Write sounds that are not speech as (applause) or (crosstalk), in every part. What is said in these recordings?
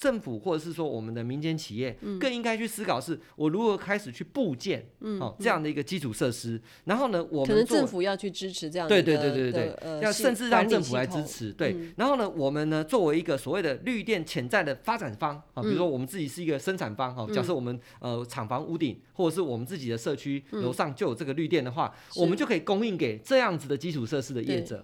政府或者是说我们的民间企业，更应该去思考是，我如何开始去布建，哦，这样的一个基础设施。然后呢，我们可能政府要去支持这样的，对对对对对对，要甚至让政府来支持。对，然后呢，我们呢作为一个所谓的绿电潜在的发展方啊，比如说我们自己是一个生产方哈，假设我们呃厂房屋顶或者是我们自己的社区楼上就有这个绿电的话，我们就可以供应给这样子的基础设施的业者。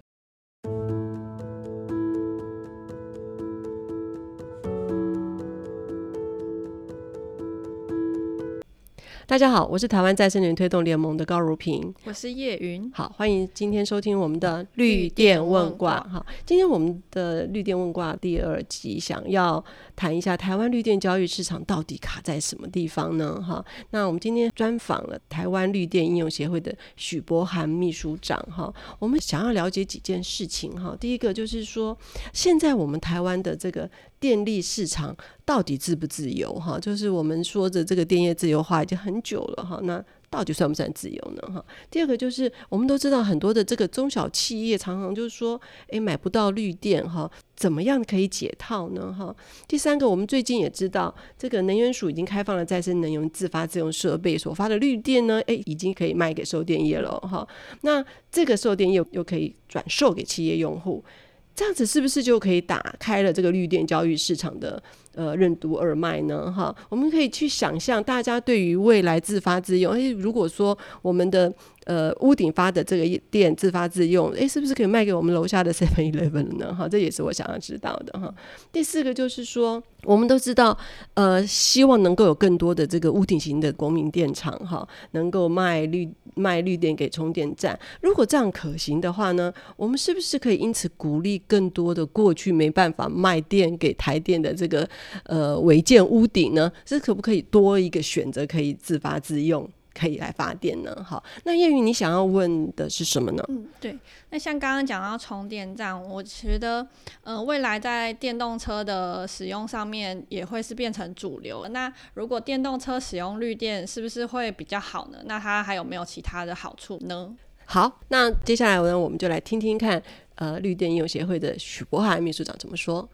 大家好，我是台湾再生能源推动联盟的高如平，我是叶云。好，欢迎今天收听我们的绿电问卦。好，今天我们的绿电问卦第二集，想要谈一下台湾绿电交易市场到底卡在什么地方呢？哈，那我们今天专访了台湾绿电应用协会的许博涵秘书长。哈，我们想要了解几件事情。哈，第一个就是说，现在我们台湾的这个。电力市场到底自不自由？哈，就是我们说的这个电业自由化已经很久了哈。那到底算不算自由呢？哈。第二个就是我们都知道很多的这个中小企业常常就是说，诶，买不到绿电哈，怎么样可以解套呢？哈。第三个，我们最近也知道这个能源署已经开放了再生能源自发自用设备所发的绿电呢，诶，已经可以卖给售电业了哈。那这个售电业又可以转售给企业用户。这样子是不是就可以打开了这个绿电交易市场的呃任督二脉呢？哈，我们可以去想象，大家对于未来自发自用，诶，如果说我们的呃屋顶发的这个电自发自用，诶，是不是可以卖给我们楼下的 Seven Eleven 呢？(laughs) 哈，这也是我想要知道的哈。第四个就是说。我们都知道，呃，希望能够有更多的这个屋顶型的国民电厂，哈，能够卖绿卖绿电给充电站。如果这样可行的话呢，我们是不是可以因此鼓励更多的过去没办法卖电给台电的这个呃违建屋顶呢？这可不可以多一个选择，可以自发自用？可以来发电呢？好，那叶云，你想要问的是什么呢？嗯，对，那像刚刚讲到充电站，我觉得，呃，未来在电动车的使用上面也会是变成主流。那如果电动车使用绿电，是不是会比较好呢？那它还有没有其他的好处呢？好，那接下来呢，我们就来听听看，呃，绿电应用协会的许博涵秘书长怎么说。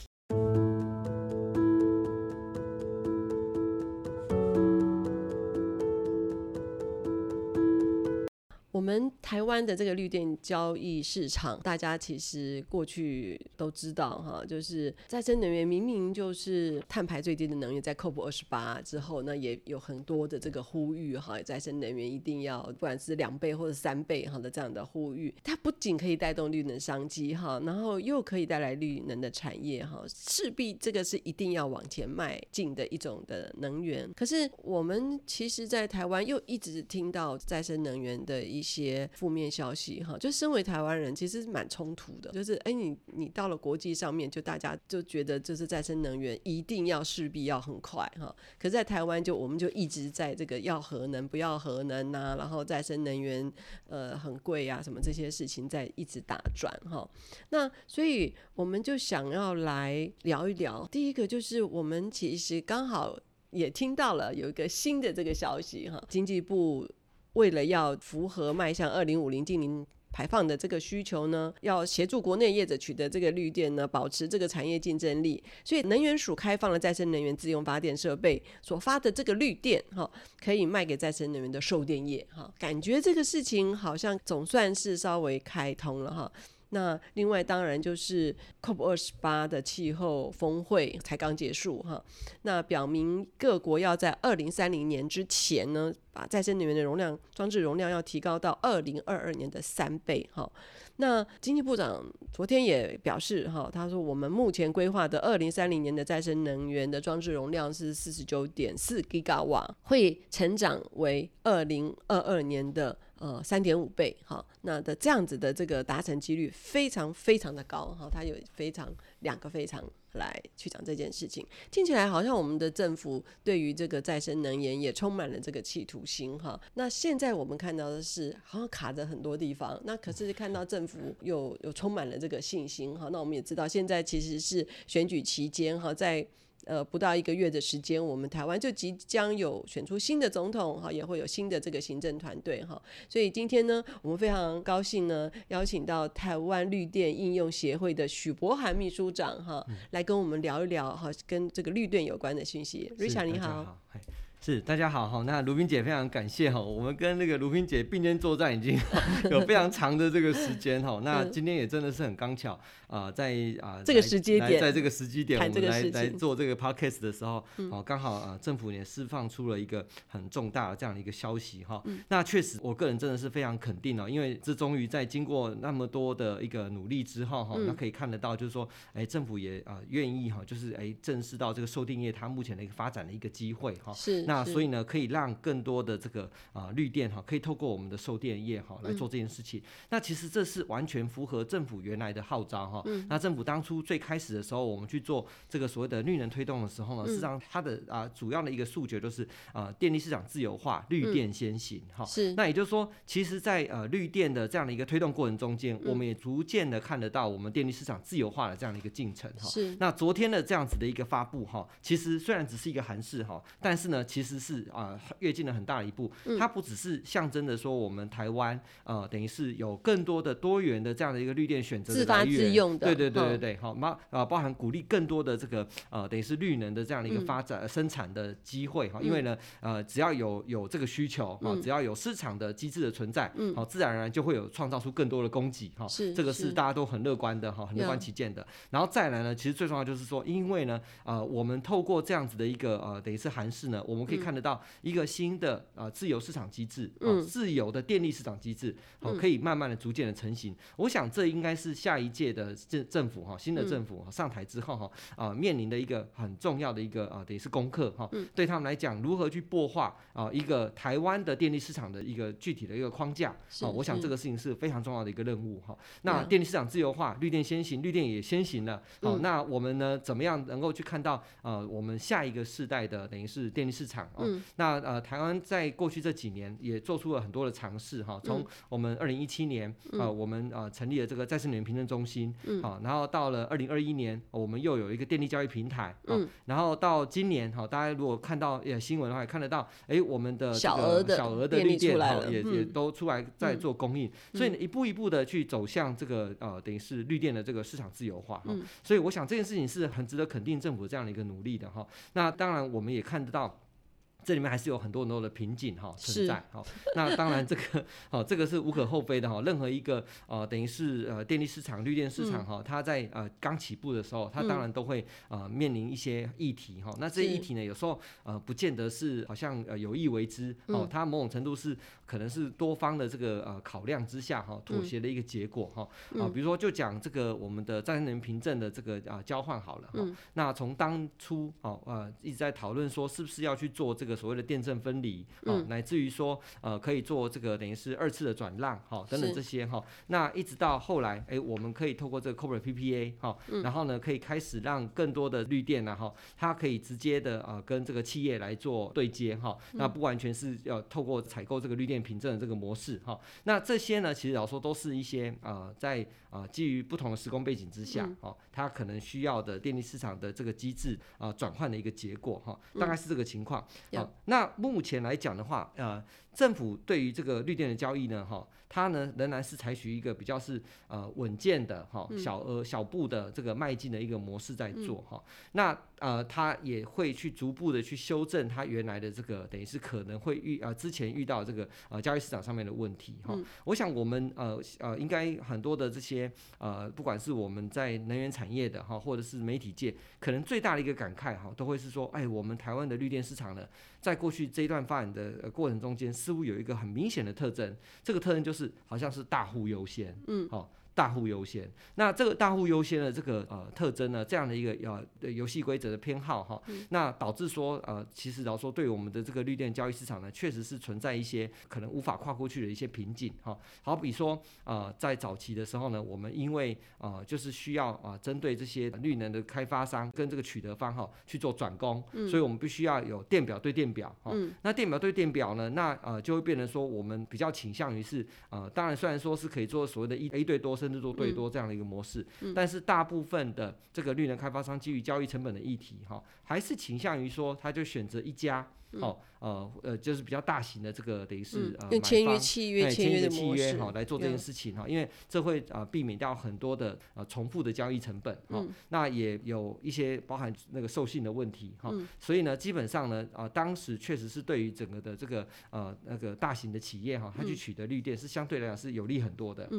我们台湾的这个绿电交易市场，大家其实过去都知道哈，就是再生能源明明就是碳排最低的能源，在 COP 二十八之后那，也有很多的这个呼吁哈，再生能源一定要不管是两倍或者三倍哈的这样的呼吁，它不仅可以带动绿能商机哈，然后又可以带来绿能的产业哈，势必这个是一定要往前迈进的一种的能源。可是我们其实，在台湾又一直听到再生能源的一一些负面消息哈，就身为台湾人，其实蛮冲突的。就是哎，你你到了国际上面，就大家就觉得就是再生能源一定要势必要很快哈。可是，在台湾就我们就一直在这个要核能不要核能呐、然后再生能源呃很贵、啊，什么这些事情在一直打转哈。那所以我们就想要来聊一聊。第一个就是我们其实刚好也听到了有一个新的这个消息哈，经济部。为了要符合迈向二零五零净零排放的这个需求呢，要协助国内业者取得这个绿电呢，保持这个产业竞争力，所以能源署开放了再生能源自用发电设备所发的这个绿电，哈，可以卖给再生能源的售电业，哈，感觉这个事情好像总算是稍微开通了，哈。那另外当然就是 COP 二十八的气候峰会才刚结束哈，那表明各国要在二零三零年之前呢，把再生能源的容量装置容量要提高到二零二二年的三倍哈。那经济部长昨天也表示哈，他说我们目前规划的二零三零年的再生能源的装置容量是四十九点四吉瓦，会成长为二零二二年的。呃，三点五倍，哈，那的这样子的这个达成几率非常非常的高，哈，它有非常两个非常来去讲这件事情，听起来好像我们的政府对于这个再生能源也充满了这个企图心，哈。那现在我们看到的是好像卡着很多地方，那可是看到政府又又充满了这个信心，哈。那我们也知道现在其实是选举期间，哈，在。呃不到一个月的时间，我们台湾就即将有选出新的总统哈，也会有新的这个行政团队哈。所以今天呢，我们非常高兴呢，邀请到台湾绿电应用协会的许博涵秘书长哈，来跟我们聊一聊哈，跟这个绿电有关的讯息。Richard 你好。是，大家好哈。那卢冰姐非常感谢哈，我们跟那个卢冰姐并肩作战已经 (laughs) 有非常长的这个时间哈。那今天也真的是很刚巧啊、呃，在啊、呃、这个时间点，在这个时机点，我们来来做这个 podcast 的时候，哦，刚好啊，政府也释放出了一个很重大的这样的一个消息哈。那确实，我个人真的是非常肯定哦，因为这终于在经过那么多的一个努力之后哈，那可以看得到，就是说，哎，政府也啊愿意哈，就是哎正视到这个售电业它目前的一个发展的一个机会哈。是。那所以呢，可以让更多的这个啊、呃、绿电哈，可以透过我们的售电业哈来做这件事情。嗯、那其实这是完全符合政府原来的号召哈。嗯、那政府当初最开始的时候，我们去做这个所谓的绿能推动的时候呢，嗯、实际上它的啊、呃、主要的一个诉求就是啊、呃、电力市场自由化，绿电先行哈。是、嗯。那也就是说，其实在呃绿电的这样的一个推动过程中间，嗯、我们也逐渐的看得到我们电力市场自由化的这样的一个进程哈。是。那昨天的这样子的一个发布哈，其实虽然只是一个函释哈，但是呢，其实是啊。呃跃进了很大的一步，它不只是象征着说我们台湾呃，等于是有更多的多元的这样的一个绿电选择的来源，自发自用的，对对对对对，好，包啊包含鼓励更多的这个呃，等于是绿能的这样的一个发展、嗯、生产的机会哈，因为呢呃，只要有有这个需求哈，只要有市场的机制的存在，好，自然而然就会有创造出更多的供给哈，是这个是大家都很乐观的哈，很乐观其见的。然后再来呢，其实最重要就是说，因为呢呃，我们透过这样子的一个呃，等于是韩式呢，我们可以看得到一个新的啊、呃，自由市场机制，哦，自由的电力市场机制，好，可以慢慢的、逐渐的成型。我想这应该是下一届的政政府哈，新的政府上台之后哈，啊，面临的一个很重要的一个啊，等于是功课哈。对他们来讲，如何去擘画啊一个台湾的电力市场的一个具体的一个框架啊，我想这个事情是非常重要的一个任务哈。那电力市场自由化，绿电先行，绿电也先行了。好，那我们呢，怎么样能够去看到啊，我们下一个世代的等于是电力市场啊？那呃，台湾。在过去这几年也做出了很多的尝试哈，从我们二零一七年啊，我们啊成立了这个再生能源凭证中心，好，然后到了二零二一年，我们又有一个电力交易平台，嗯，然后到今年哈，大家如果看到呃新闻的话，也看得到，哎，我们的小额的小额的绿电哈，也也都出来在做供应，所以一步一步的去走向这个呃，等于是绿电的这个市场自由化哈，所以我想这件事情是很值得肯定政府这样的一个努力的哈。那当然我们也看得到。这里面还是有很多很多的瓶颈哈存在。哈，那当然这个 (laughs) 哦这个是无可厚非的哈，任何一个呃等于是呃电力市场绿电市场哈，它在呃刚起步的时候，它当然都会呃面临一些议题哈，那这些议题呢有时候呃不见得是好像呃有意为之哦，它某种程度是可能是多方的这个呃考量之下哈妥协的一个结果哈。啊，比如说就讲这个我们的再生能源凭证的这个啊交换好了哈，那从当初哦呃一直在讨论说是不是要去做这个。所谓的电证分离，哦，乃至于说，呃，可以做这个等于是二次的转让，哈，等等这些哈，那一直到后来，哎，我们可以透过这个 Corporate PPA，哈，然后呢，可以开始让更多的绿电呢，哈，它可以直接的呃跟这个企业来做对接，哈，那不完全是要透过采购这个绿电凭证的这个模式，哈，那这些呢，其实老说都是一些啊在啊基于不同的时空背景之下，哦，它可能需要的电力市场的这个机制啊转换的一个结果，哈，大概是这个情况，好那目前来讲的话，呃，政府对于这个绿电的交易呢，哈，它呢仍然是采取一个比较是呃稳健的哈小额小步的这个迈进的一个模式在做哈。那呃，它也会去逐步的去修正它原来的这个等于是可能会遇啊之前遇到这个呃交易市场上面的问题哈。我想我们呃呃应该很多的这些呃不管是我们在能源产业的哈，或者是媒体界，可能最大的一个感慨哈，都会是说，哎，我们台湾的绿电市场呢，在过去这一段发展的过程中间，似乎有一个很明显的特征，这个特征就是好像是大户优先，嗯，好。大户优先，那这个大户优先的这个呃特征呢，这样的一个呃游戏规则的偏好哈，那导致说呃，其实老实说对我们的这个绿电交易市场呢，确实是存在一些可能无法跨过去的一些瓶颈哈。好比说呃，在早期的时候呢，我们因为呃就是需要啊针对这些绿能的开发商跟这个取得方哈去做转供，所以我们必须要有电表对电表哈。那电表对电表呢，那呃就会变成说我们比较倾向于是呃，当然虽然说是可以做所谓的一 A 对多。甚至做对多这样的一个模式。但是大部分的这个绿能开发商基于交易成本的议题哈，还是倾向于说他就选择一家。好，呃呃，就是比较大型的这个等于是呃，签约契约签约的契约哈，来做这件事情哈，因为这会啊避免掉很多的呃重复的交易成本哈，那也有一些包含那个授信的问题哈，所以呢，基本上呢，啊，当时确实是对于整个的这个呃那个大型的企业哈，它去取得绿电是相对来讲是有利很多的。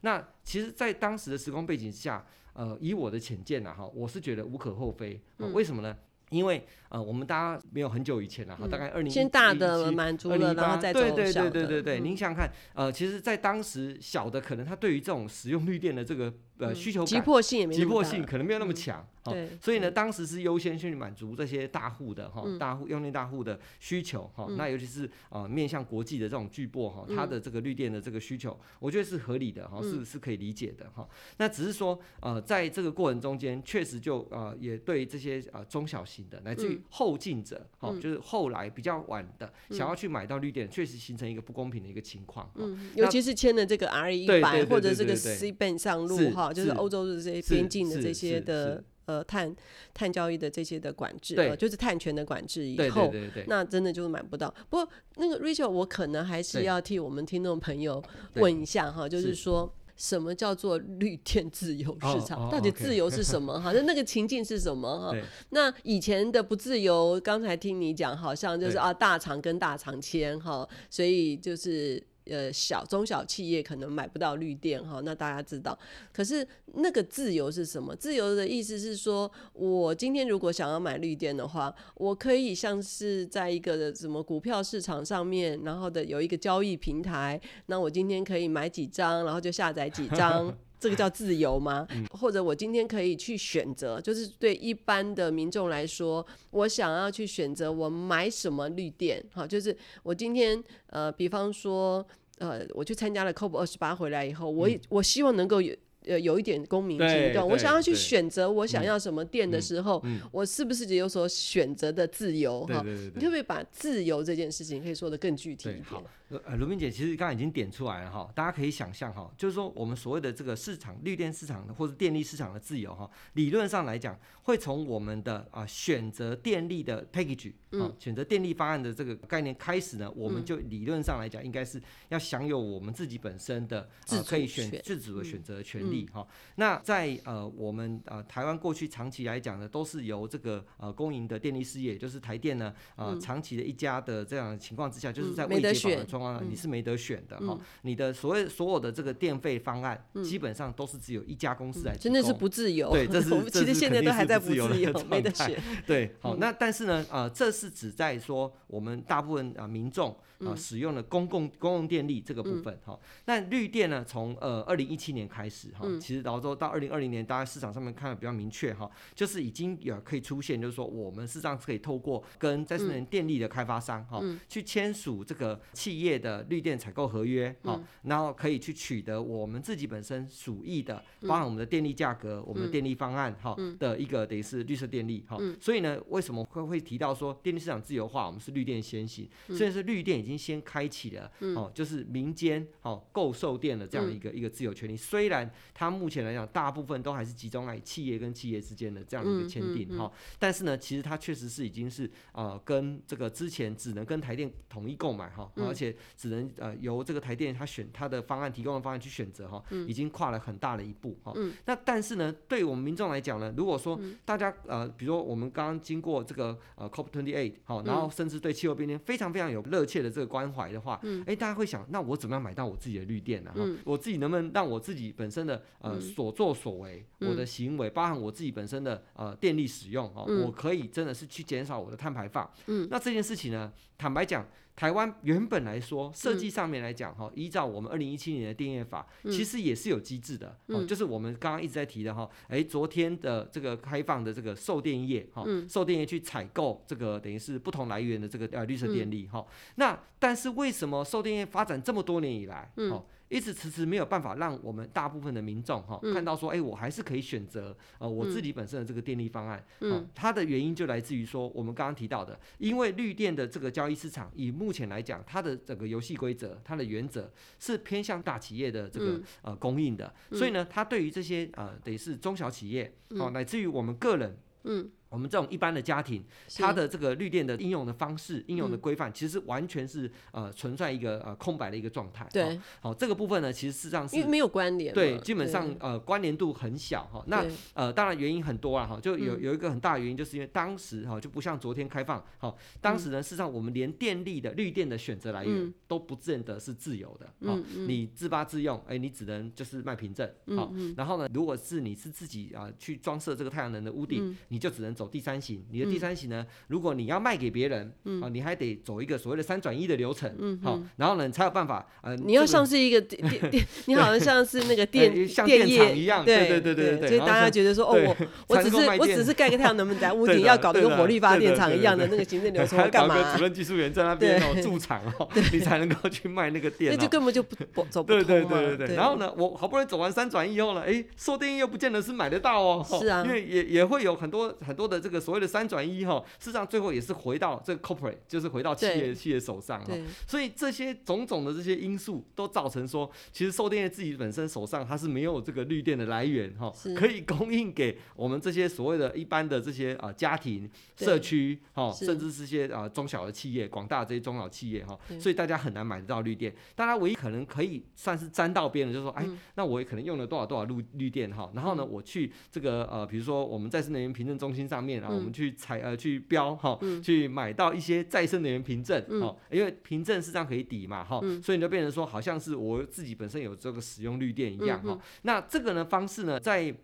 那其实，在当时的时空背景下，呃，以我的浅见呐哈，我是觉得无可厚非。为什么呢？因为呃，我们大家没有很久以前了哈，大概二零先大的满足了，然后再。对对对对对对，您想想看，呃，其实，在当时小的可能他对于这种使用绿电的这个。呃，需求急迫性也没急迫性可能没有那么强，对，所以呢，当时是优先去满足这些大户的哈，大户用电大户的需求哈，那尤其是呃面向国际的这种巨擘哈，它的这个绿电的这个需求，我觉得是合理的哈，是是可以理解的哈。那只是说呃，在这个过程中间，确实就呃也对这些呃中小型的乃至于后进者哈，就是后来比较晚的想要去买到绿电，确实形成一个不公平的一个情况。嗯，尤其是签了这个 RE 100或者这个 C band 上路哈。就是欧洲的这些边境的这些的呃碳碳交易的这些的管制，呃，就是碳权的管制以后，那真的就是买不到。不过那个 Rachel，我可能还是要替我们听众朋友问一下哈，就是。说什么叫做绿电自由市场？到底自由是什么？(laughs) 哈，那那个情境是什么？哈，那以前的不自由，刚才听你讲，好像就是啊大厂跟大厂签哈，所以就是。呃，小中小企业可能买不到绿电哈，那大家知道。可是那个自由是什么？自由的意思是说，我今天如果想要买绿电的话，我可以像是在一个什么股票市场上面，然后的有一个交易平台，那我今天可以买几张，然后就下载几张。(laughs) 这个叫自由吗？或者我今天可以去选择，就是对一般的民众来说，我想要去选择我买什么绿电，好，就是我今天呃，比方说呃，我去参加了 COP 二十八回来以后，我我希望能够有。呃，有一点公民行动，我想要去选择我想要什么店的时候，我是不是也有所选择的自由？哈，你可不可以把自由这件事情可以说的更具体一点？好，呃，卢明姐其实刚刚已经点出来了哈，大家可以想象哈，就是说我们所谓的这个市场绿电市场的或者电力市场的自由哈，理论上来讲，会从我们的啊选择电力的 package 啊选择电力方案的这个概念开始呢，我们就理论上来讲，应该是要享有我们自己本身的啊可以选自主的选择的权利。好、嗯，那在呃我们呃台湾过去长期来讲呢，都是由这个呃公营的电力事业，也就是台电呢，呃、嗯、长期的一家的这样的情况之下，就是在未解绑的状况，你是没得选的哈、嗯。你的所谓所有的这个电费方案，基本上都是只有一家公司来、嗯，真的是不自由。对，这是 (laughs) 其实现在都还在不自由，没得选。对，好，那但是呢，呃，这是指在说我们大部分啊民众。啊、呃，使用了公共公共电力这个部分哈、嗯，那绿电呢，从呃二零一七年开始哈、嗯，其实然后到二零二零年，大家市场上面看的比较明确哈，就是已经有可以出现，就是说我们事实上是可以透过跟再生能源电力的开发商哈、嗯，去签署这个企业的绿电采购合约哈、嗯，然后可以去取得我们自己本身属意的，包含我们的电力价格、嗯、我们的电力方案哈的一个等于是绿色电力哈、嗯，所以呢，为什么会会提到说电力市场自由化，我们是绿电先行，虽然是绿电已经。先开启了哦，就是民间哦购售电的这样一个一个自由权利。虽然它目前来讲，大部分都还是集中在企业跟企业之间的这样一个签订哈，但是呢，其实它确实是已经是呃跟这个之前只能跟台电统一购买哈，而且只能呃由这个台电它选它的方案提供的方案去选择哈，已经跨了很大的一步哈。那但是呢，对我们民众来讲呢，如果说大家呃，比如说我们刚刚经过这个呃 COP twenty eight 好，然后甚至对气候变迁非常非常有热切的这个。关怀的话，哎、嗯欸，大家会想，那我怎么样买到我自己的绿电呢？哈、嗯，我自己能不能让我自己本身的呃所作所为，嗯、我的行为，包含我自己本身的呃电力使用，哦、嗯，我可以真的是去减少我的碳排放。嗯，那这件事情呢，坦白讲。台湾原本来说，设计上面来讲，哈、嗯，依照我们二零一七年的电业法、嗯，其实也是有机制的，就是我们刚刚一直在提的，哈，哎，昨天的这个开放的这个售电业，哈、嗯，售电业去采购这个等于是不同来源的这个呃绿色电力，哈、嗯，那但是为什么售电业发展这么多年以来，嗯一直迟迟没有办法让我们大部分的民众哈、嗯、看到说，哎，我还是可以选择呃我自己本身的这个电力方案。嗯，它的原因就来自于说，我们刚刚提到的，因为绿电的这个交易市场，以目前来讲，它的整个游戏规则，它的原则是偏向大企业的这个、嗯、呃供应的，所以呢，它对于这些呃得是中小企业，哦，乃至于我们个人，嗯。我们这种一般的家庭，它的这个绿电的应用的方式、应用的规范，其实完全是呃存在一个呃空白的一个状态。对，好，这个部分呢，其实事实上是因为没有关联。对，基本上呃关联度很小哈。那呃当然原因很多了哈，就有有一个很大的原因，就是因为当时哈就不像昨天开放，好，当时呢事实上我们连电力的绿电的选择来源都不见得是自由的。嗯，你自发自用，哎，你只能就是卖凭证。好，然后呢，如果是你是自己啊去装设这个太阳能的屋顶，你就只能走第三型。你的第三型呢？如果你要卖给别人，啊，你还得走一个所谓的三转一的流程，好，然后呢，你才有办法，呃，你要像是一个电电，(laughs) 你好像像是那个电 (laughs) 像电厂一样，对对对对对，所以大家觉得说，哦，我 (laughs) 我只是我只是盖个太阳能板在屋顶，要搞得跟火力发电厂一样的那个行政流程，干嘛？主任技术员在那边哦驻场哦，你才能够去卖那个电，那就根本就不不走不通。对对对对对。然后呢，我好不容易走完三转一以后呢，哎，售电又不见得是买得到哦，是啊，因为也也会有很多很多的这个所谓的三转一哈。事实上，最后也是回到这个 corporate，就是回到企业对企业手上哈。所以这些种种的这些因素，都造成说，其实售电业自己本身手上它是没有这个绿电的来源哈，可以供应给我们这些所谓的一般的这些啊家庭、社区哈，甚至是些啊中小的企业、广大的这些中小企业哈。所以大家很难买得到绿电。大家唯一可能可以算是沾到边的，就是说，哎，那我也可能用了多少多少绿绿电哈。然后呢，我去这个呃，比如说我们再生能源凭证中心上面啊，我们去采呃去。标哈，去买到一些再生能源凭证哈，因为凭证是这样可以抵嘛哈，所以你就变成说好像是我自己本身有这个使用绿电一样哈。那这个呢方式呢，在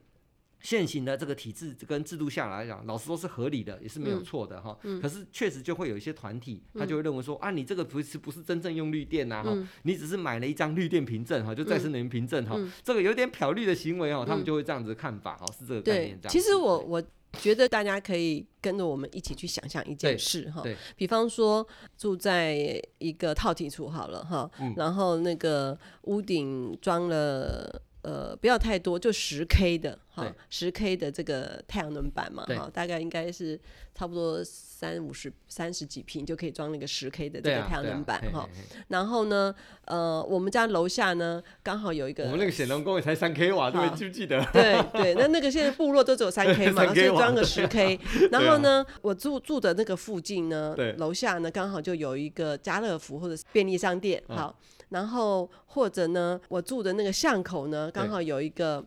现行的这个体制跟制度下来讲，老实说是合理的，也是没有错的哈。可是确实就会有一些团体，他就会认为说啊，你这个不是不是真正用绿电呐哈，你只是买了一张绿电凭证哈，就再生能源凭证哈，这个有点漂绿的行为哈，他们就会这样子看法哈，是这个概念这样。其实我我。觉得大家可以跟着我们一起去想象一件事哈，比方说住在一个套体处好了哈，嗯、然后那个屋顶装了呃不要太多，就十 K 的哈，十 K 的这个太阳能板嘛哈，大概应该是差不多。三五十三十几平就可以装那个十 K 的这个太阳能板哈，然后呢，呃，我们家楼下呢刚好有一个，我们那个显龙宫也才三 K 瓦，对，记不记得？对对，那那个现在部落都只有三 K (laughs) 嘛，所以装个十 K。(laughs) 然后呢，我住住的那个附近呢，楼下呢刚好就有一个家乐福或者是便利商店，好，然后或者呢，我住的那个巷口呢刚好有一个。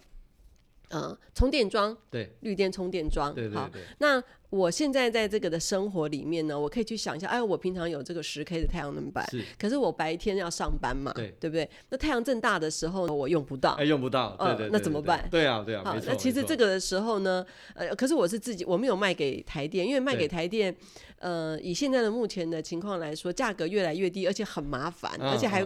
嗯，充电桩，对，绿电充电桩，对对对，好。那我现在在这个的生活里面呢，我可以去想一下，哎，我平常有这个十 K 的太阳能板，是，可是我白天要上班嘛，对，对不对？那太阳正大的时候我用不到，哎，用不到，对对，那怎么办？对啊，对啊，好，那其实这个的时候呢，呃，可是我是自己，我没有卖给台电，因为卖给台电，呃，以现在的目前的情况来说，价格越来越低，而且很麻烦，而且还。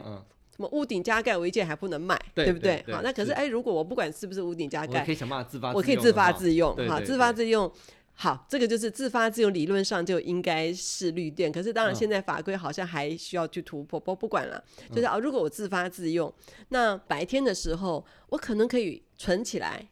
什么屋顶加盖违建还不能卖，对不对？好，那可是哎，如果我不管是不是屋顶加盖，我可以想办法自发，我可以自发自用，哈，自发自用。好，这个就是自发自用，理论上就应该是绿电。可是当然现在法规好像还需要去突破，不不管了。就是啊，如果我自发自用，那白天的时候我可能可以存起来。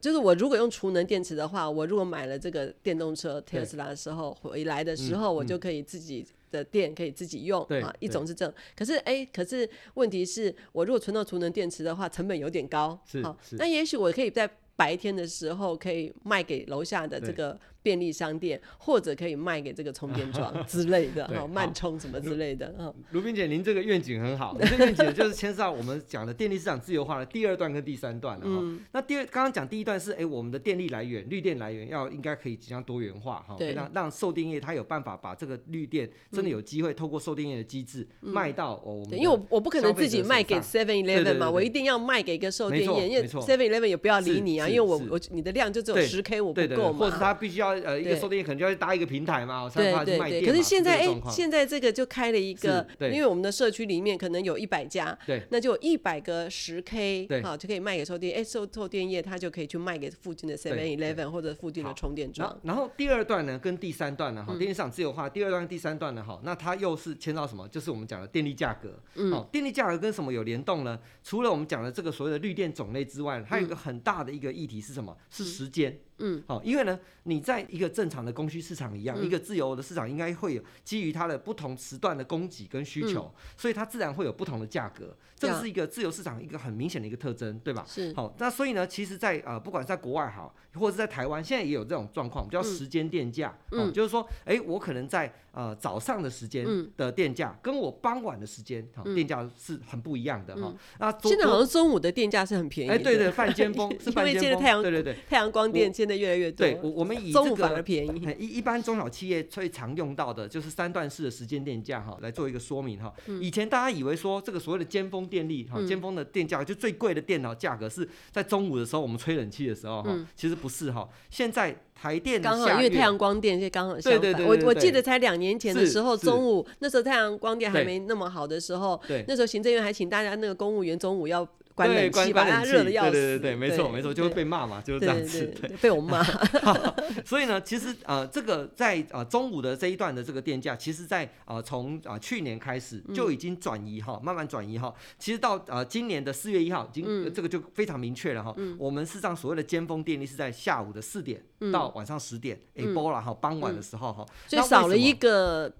就是我如果用储能电池的话，我如果买了这个电动车特斯拉的时候回来的时候，我就可以自己。的电可以自己用啊，一种是这样，可是哎，可是问题是我如果存到储能电池的话，成本有点高，好，那也许我可以在白天的时候可以卖给楼下的这个。便利商店或者可以卖给这个充电桩之类的，哈，慢充什么之类的，哈。卢冰姐，您这个愿景很好，(laughs) 这个愿景就是牵涉到我们讲的电力市场自由化的第二段跟第三段了哈。那第二，刚刚讲第一段是，哎，我们的电力来源、绿电来源要应该可以尽量多元化哈，让让售电业它有办法把这个绿电真的有机会透过售电业的机制卖到我们。因为我我不可能自己卖给 Seven Eleven 嘛，我一定要卖给一个售电业，因为 Seven Eleven 也不要理你啊，因为我我你的量就只有十 K，我不够嘛，或者他必须要。呃一个售电可能就要搭一个平台嘛，对对对。可是现在哎，现在这个就开了一个，因为我们的社区里面可能有一百家，对，那就有一百个十 K，好就可以卖给售电，哎，售售电业它就可以去卖给附近的 Seven Eleven 或者附近的充电桩。然后第二段呢，跟第三段呢，哈，电力市场自由化，第二段、第三段呢，哈，那它又是牵到什么？就是我们讲的电力价格，嗯，电力价格跟什么有联动呢？除了我们讲的这个所谓的绿电种类之外，还有一个很大的一个议题是什么？是时间。嗯，好，因为呢，你在一个正常的供需市场一样，嗯、一个自由的市场应该会有基于它的不同时段的供给跟需求，嗯、所以它自然会有不同的价格，这是一个自由市场一个很明显的一个特征，对吧？是。好，那所以呢，其实在，在呃，不管在国外好，或者是在台湾，现在也有这种状况，叫时间电价，嗯，就是说，哎，我可能在呃早上的时间的电价，跟我傍晚的时间，哈，电价是很不一样的哈。那现在好像中午的电价是很便宜，哎，对对，半尖峰是半尖峰，太阳，对对对，太阳光电现在越来越多，对。我我们以这个一一般中小企业最常用到的就是三段式的时间电价哈，来做一个说明哈。以前大家以为说这个所谓的尖峰电力哈，尖峰的电价就最贵的电脑价格是在中午的时候我们吹冷气的时候哈，其实不是哈。现在台电刚好因为太阳光电，是刚好相反。我我记得才两年前的时候，中午那时候太阳光电还没那么好的时候，那时候行政院还请大家那个公务员中午要。关冷气，把它热的要死。对对对，没错没错，就会被骂嘛，就是这样子。对，被我骂。(laughs) (laughs) 所以呢，其实呃，这个在呃中午的这一段的这个电价，其实在呃从啊去年开始就已经转移哈，慢慢转移哈。其实到呃今年的四月一号，已经这个就非常明确了哈。我们事实上所谓的尖峰电力是在下午的四点到晚上十点，哎，波了哈，傍晚的时候哈，所以少了一个。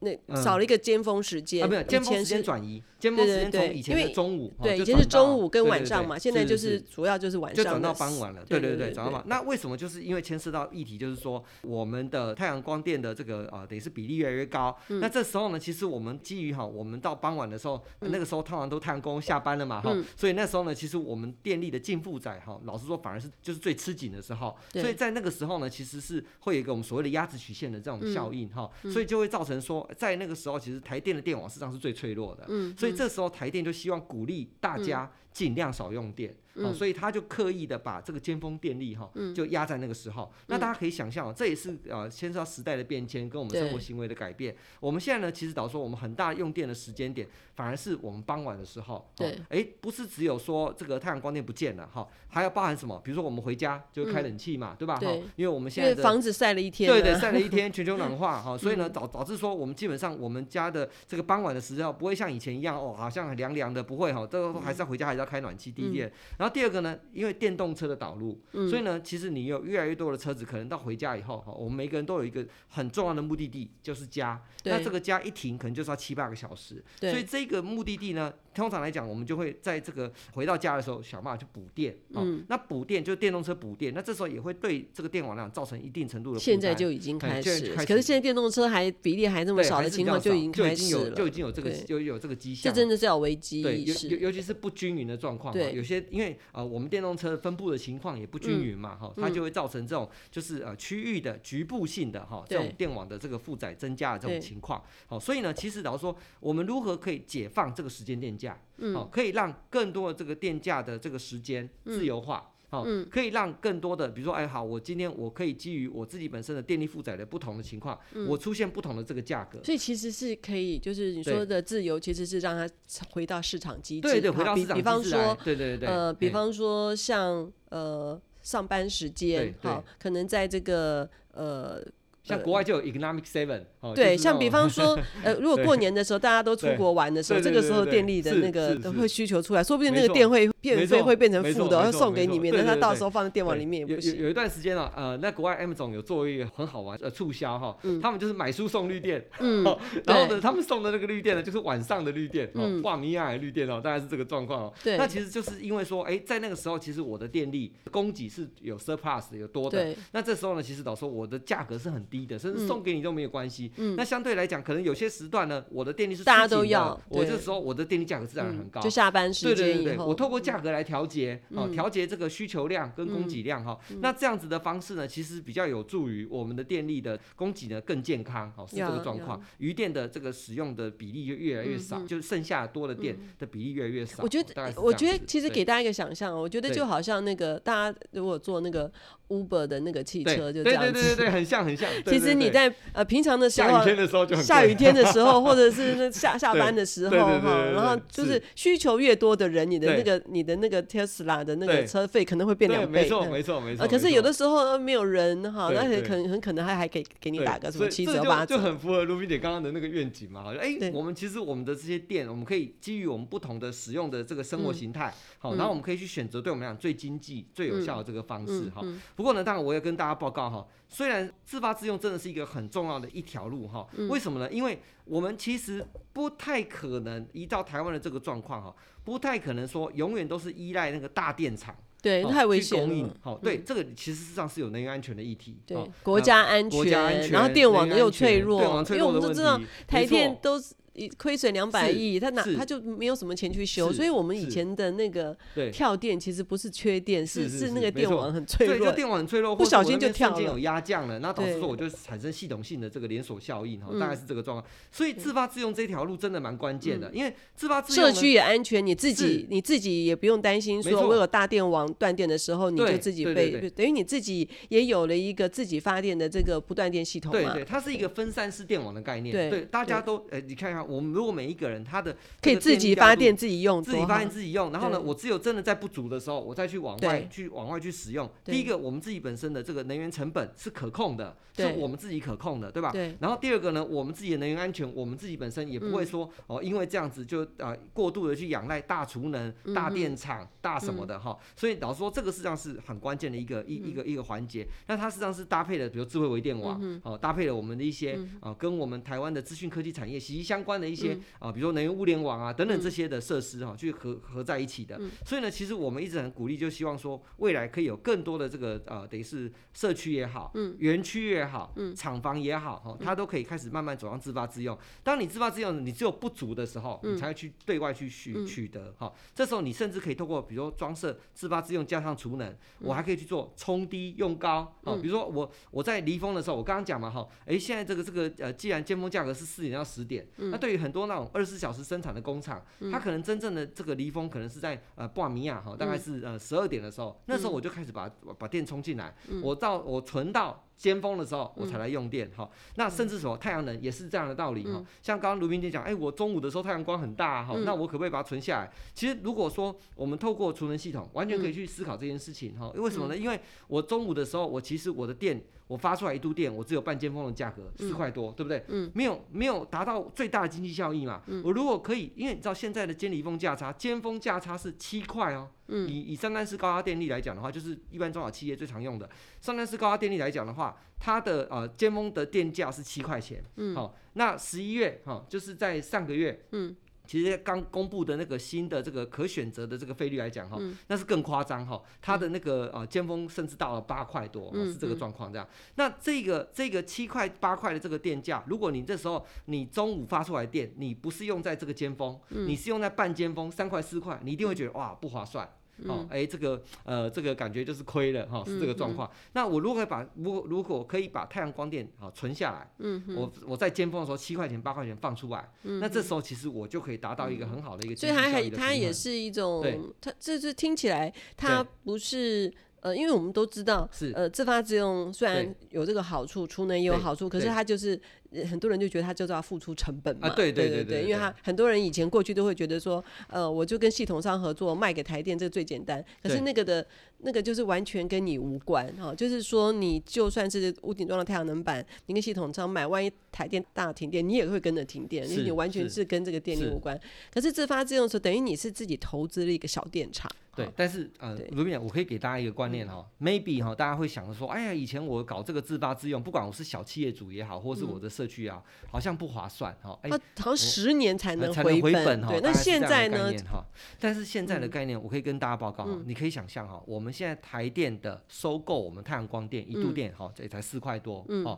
那少了一个尖峰时间，啊，没有尖峰时间转移，尖峰时间从以前的中午，对，以前是中午跟晚上嘛，现在就是主要就是晚上，就转到傍晚了，对对对，转到晚。那为什么？就是因为牵涉到议题，就是说我们的太阳光电的这个啊，等于是比例越来越高。那这时候呢，其实我们基于哈，我们到傍晚的时候，那个时候通常都太阳工下班了嘛哈，所以那时候呢，其实我们电力的净负载哈，老实说反而是就是最吃紧的时候。所以在那个时候呢，其实是会有一个我们所谓的鸭子曲线的这种效应哈，所以就会造成说。在那个时候，其实台电的电网实际上是最脆弱的，嗯，所以这时候台电就希望鼓励大家尽量少用电。哦，所以他就刻意的把这个尖峰电力哈，就压在那个时候。那大家可以想象，这也是呃牵涉到时代的变迁跟我们生活行为的改变。我们现在呢，其实导致说我们很大用电的时间点，反而是我们傍晚的时候。对。哎，不是只有说这个太阳光电不见了哈，还要包含什么？比如说我们回家就开冷气嘛，对吧？哈。因为我们现在的房子晒了一天。对对，(laughs) 晒了一天，全球暖化哈，所以呢导导致说我们基本上我们家的这个傍晚的时候不会像以前一样哦，好像很凉凉的，不会哈，这个还是要回家还是要开暖气。第一点，然后第二个呢，因为电动车的导入，所以呢，其实你有越来越多的车子，可能到回家以后，哈，我们每个人都有一个很重要的目的地，就是家。那这个家一停，可能就是要七八个小时。所以这个目的地呢，通常来讲，我们就会在这个回到家的时候，想办法去补电。嗯。那补电就是电动车补电，那这时候也会对这个电网量造成一定程度的。现在就已经开始，可是现在电动车还比例还那么少的情况，就已经开始了。就已经有这个，就有这个迹象。这真的是要危机对，尤尤其是不均匀的状况。对。有些因为呃，我们电动车分布的情况也不均匀嘛，哈，它就会造成这种就是呃区域的局部性的哈这种电网的这个负载增加的这种情况。好，所以呢，其实老实说，我们如何可以解放这个时间电价？好，可以让更多的这个电价的这个时间自由化。好，可以让更多的，比如说，哎，好，我今天我可以基于我自己本身的电力负载的不同的情况，我出现不同的这个价格。所以其实是可以，就是你说的自由，其实是让它回到市场机制。对对，回到市场机制。比方说，对对对，呃，比方说像呃。上班时间，好，可能在这个呃。像国外就有 economic seven，对，像比方说，(laughs) 呃，如果过年的时候大家都出国玩的时候，这个时候电力的那个都会需求出来，说不定那个电会电费会变成负的，要送给你，免得他到时候放在电网里面也不行。有有一段时间啊，呃，那国外 M 总有做一个很好玩呃促销哈，他们就是买书送绿电，嗯，然后呢，他们送的那个绿电呢，就是晚上的绿电，哦，挂米亚的绿电哦，大概是这个状况哦。对，那其实就是因为说，哎，在那个时候，其实我的电力供给是有 surplus 有多的，那这时候呢，其实导致我的价格是很低的，甚至送给你。都没有关系，嗯，那相对来讲，可能有些时段呢，我的电力是大家都要，我这时候我的电力价格自然很高，就下班时间，对对对对，我透过价价格来调节，哦，调节这个需求量跟供给量哈。那这样子的方式呢，其实比较有助于我们的电力的供给呢更健康，哦，是这个状况。余电的这个使用的比例就越来越少，就剩下多的电的比例越来越少。我觉得，我觉得其实给大家一个想象，我觉得就好像那个大家如果坐那个。Uber 的那个汽车就这样子，对对对对，很像很像。(laughs) 其实你在呃平常的时候，下雨天的时候就很下雨天的时候，或者是那下 (laughs) 下班的时候哈，然后就是。需求越多的人，你的那个你的那个 Tesla 的那个车费可能会变两倍。没错没错没错。可是有的时候没有人哈，那很可能很可能还还给给你打个什么七折八折。就很符合卢比姐刚刚的那个愿景嘛，好像哎，我们其实我们的这些店，我们可以基于我们不同的使用的这个生活形态，好，然后我们可以去选择对我们来讲最经济、最有效的这个方式哈。不过呢，当然我也跟大家报告哈，虽然自发自用真的是一个很重要的一条路哈，为什么呢？因为我们其实不太可能依照台湾的这个状况哈，不太可能说永远都是依赖那个大电厂，对，太危险了。好，对，这个其实上是有能源安全的议题，对，国家安全，然后电网又脆弱，因为我们都知道台电都是。亏损两百亿，他哪他就没有什么钱去修，所以我们以前的那个跳电其实不是缺电，是是那个电网很脆弱，对电网很脆弱，不小心就跳了，有压降了，那导致说我就产生系统性的这个连锁效应哈，大概是这个状况。所以自发自用这条路真的蛮关键的，因为自发自用社区也安全，你自己你自己也不用担心说我有大电网断电的时候你就自己被等于你自己也有了一个自己发电的这个不断电系统嘛，对对，它是一个分散式电网的概念，对，大家都哎，你看看我们如果每一个人他的可以自己发电自己用，自己发电自己用。然后呢，我只有真的在不足的时候，我再去往外去往外去使用。第一个，我们自己本身的这个能源成本是可控的，是我们自己可控的，对吧？然后第二个呢，我们自己的能源安全，我们自己本身也不会说哦，因为这样子就啊过度的去仰赖大储能、大电厂、大什么的哈。所以老实说，这个实际上是很关键的一个一一个一个环节。那它实际上是搭配了，比如智慧微电网哦，搭配了我们的一些啊跟我们台湾的资讯科技产业息息相关的一些啊。比如说能源物联网啊等等这些的设施哈，去合合在一起的。所以呢，其实我们一直很鼓励，就希望说未来可以有更多的这个呃，等于是社区也好，园区也好，厂房也好，哈，它都可以开始慢慢走向自发自用。当你自发自用，你只有不足的时候，你才会去对外去取取得哈。这时候你甚至可以透过比如说装设自发自用加上储能，我还可以去做冲低用高啊。比如说我我在离峰的时候，我刚刚讲嘛哈，哎，现在这个这个呃，既然尖峰价格是四点到十点，那对于很多那种二十四小时生产的工厂，它可能真正的这个离峰可能是在呃布瓦米亚哈，大概是呃十二点的时候，那时候我就开始把把电充进来，我到我存到尖峰的时候，我才来用电哈。那甚至什么太阳能也是这样的道理哈。像刚刚卢明姐讲，哎，我中午的时候太阳光很大哈，那我可不可以把它存下来？其实如果说我们透过储能系统，完全可以去思考这件事情哈。因为什么呢？因为我中午的时候，我其实我的电。我发出来一度电，我只有半尖峰的价格四块多，对不对？嗯，没有没有达到最大的经济效益嘛。我如果可以，因为你知道现在的尖离峰价差，尖峰价差是七块哦。嗯以以三单式高压电力来讲的话，就是一般中小企业最常用的三单式高压电力来讲的话，它的呃尖峰的电价是七块钱。嗯，好，那十一月哈，就是在上个月。嗯。其实刚公布的那个新的这个可选择的这个费率来讲哈，那是更夸张哈，它的那个呃尖峰甚至到了八块多，是这个状况这样。那这个这个七块八块的这个电价，如果你这时候你中午发出来电，你不是用在这个尖峰，你是用在半尖峰三块四块，你一定会觉得哇不划算。哦，哎，这个呃，这个感觉就是亏了哈，是这个状况。那我如果把，如果如果可以把太阳光电啊存下来，嗯，我我在尖峰的时候七块钱八块钱放出来，嗯那这时候其实我就可以达到一个很好的一个。所以它还它也是一种，它这是听起来它不是呃，因为我们都知道，是呃自发自用虽然有这个好处，储能也有好处，可是它就是。很多人就觉得他就是要付出成本嘛，对对对对，因为他很多人以前过去都会觉得说，呃，我就跟系统商合作卖给台电，这个最简单。可是那个的，那个就是完全跟你无关哈，就是说你就算是屋顶装了太阳能板，你跟系统商买，万一台电大停电，你也会跟着停电，因为你完全是跟这个电力无关。可是自发自用的时候，等于你是自己投资了一个小电厂。对，但是呃，卢斌，我可以给大家一个观念哈，maybe 哈，大家会想着说，哎呀，以前我搞这个自发自用，不管我是小企业主也好，或是我的。社区啊，好像不划算哈。哎，好像十年才能才能回本哈。对，那现在呢？哈，但是现在的概念，我可以跟大家报告哈，你可以想象哈，我们现在台电的收购我们太阳光电一度电哈，这也才四块多哦。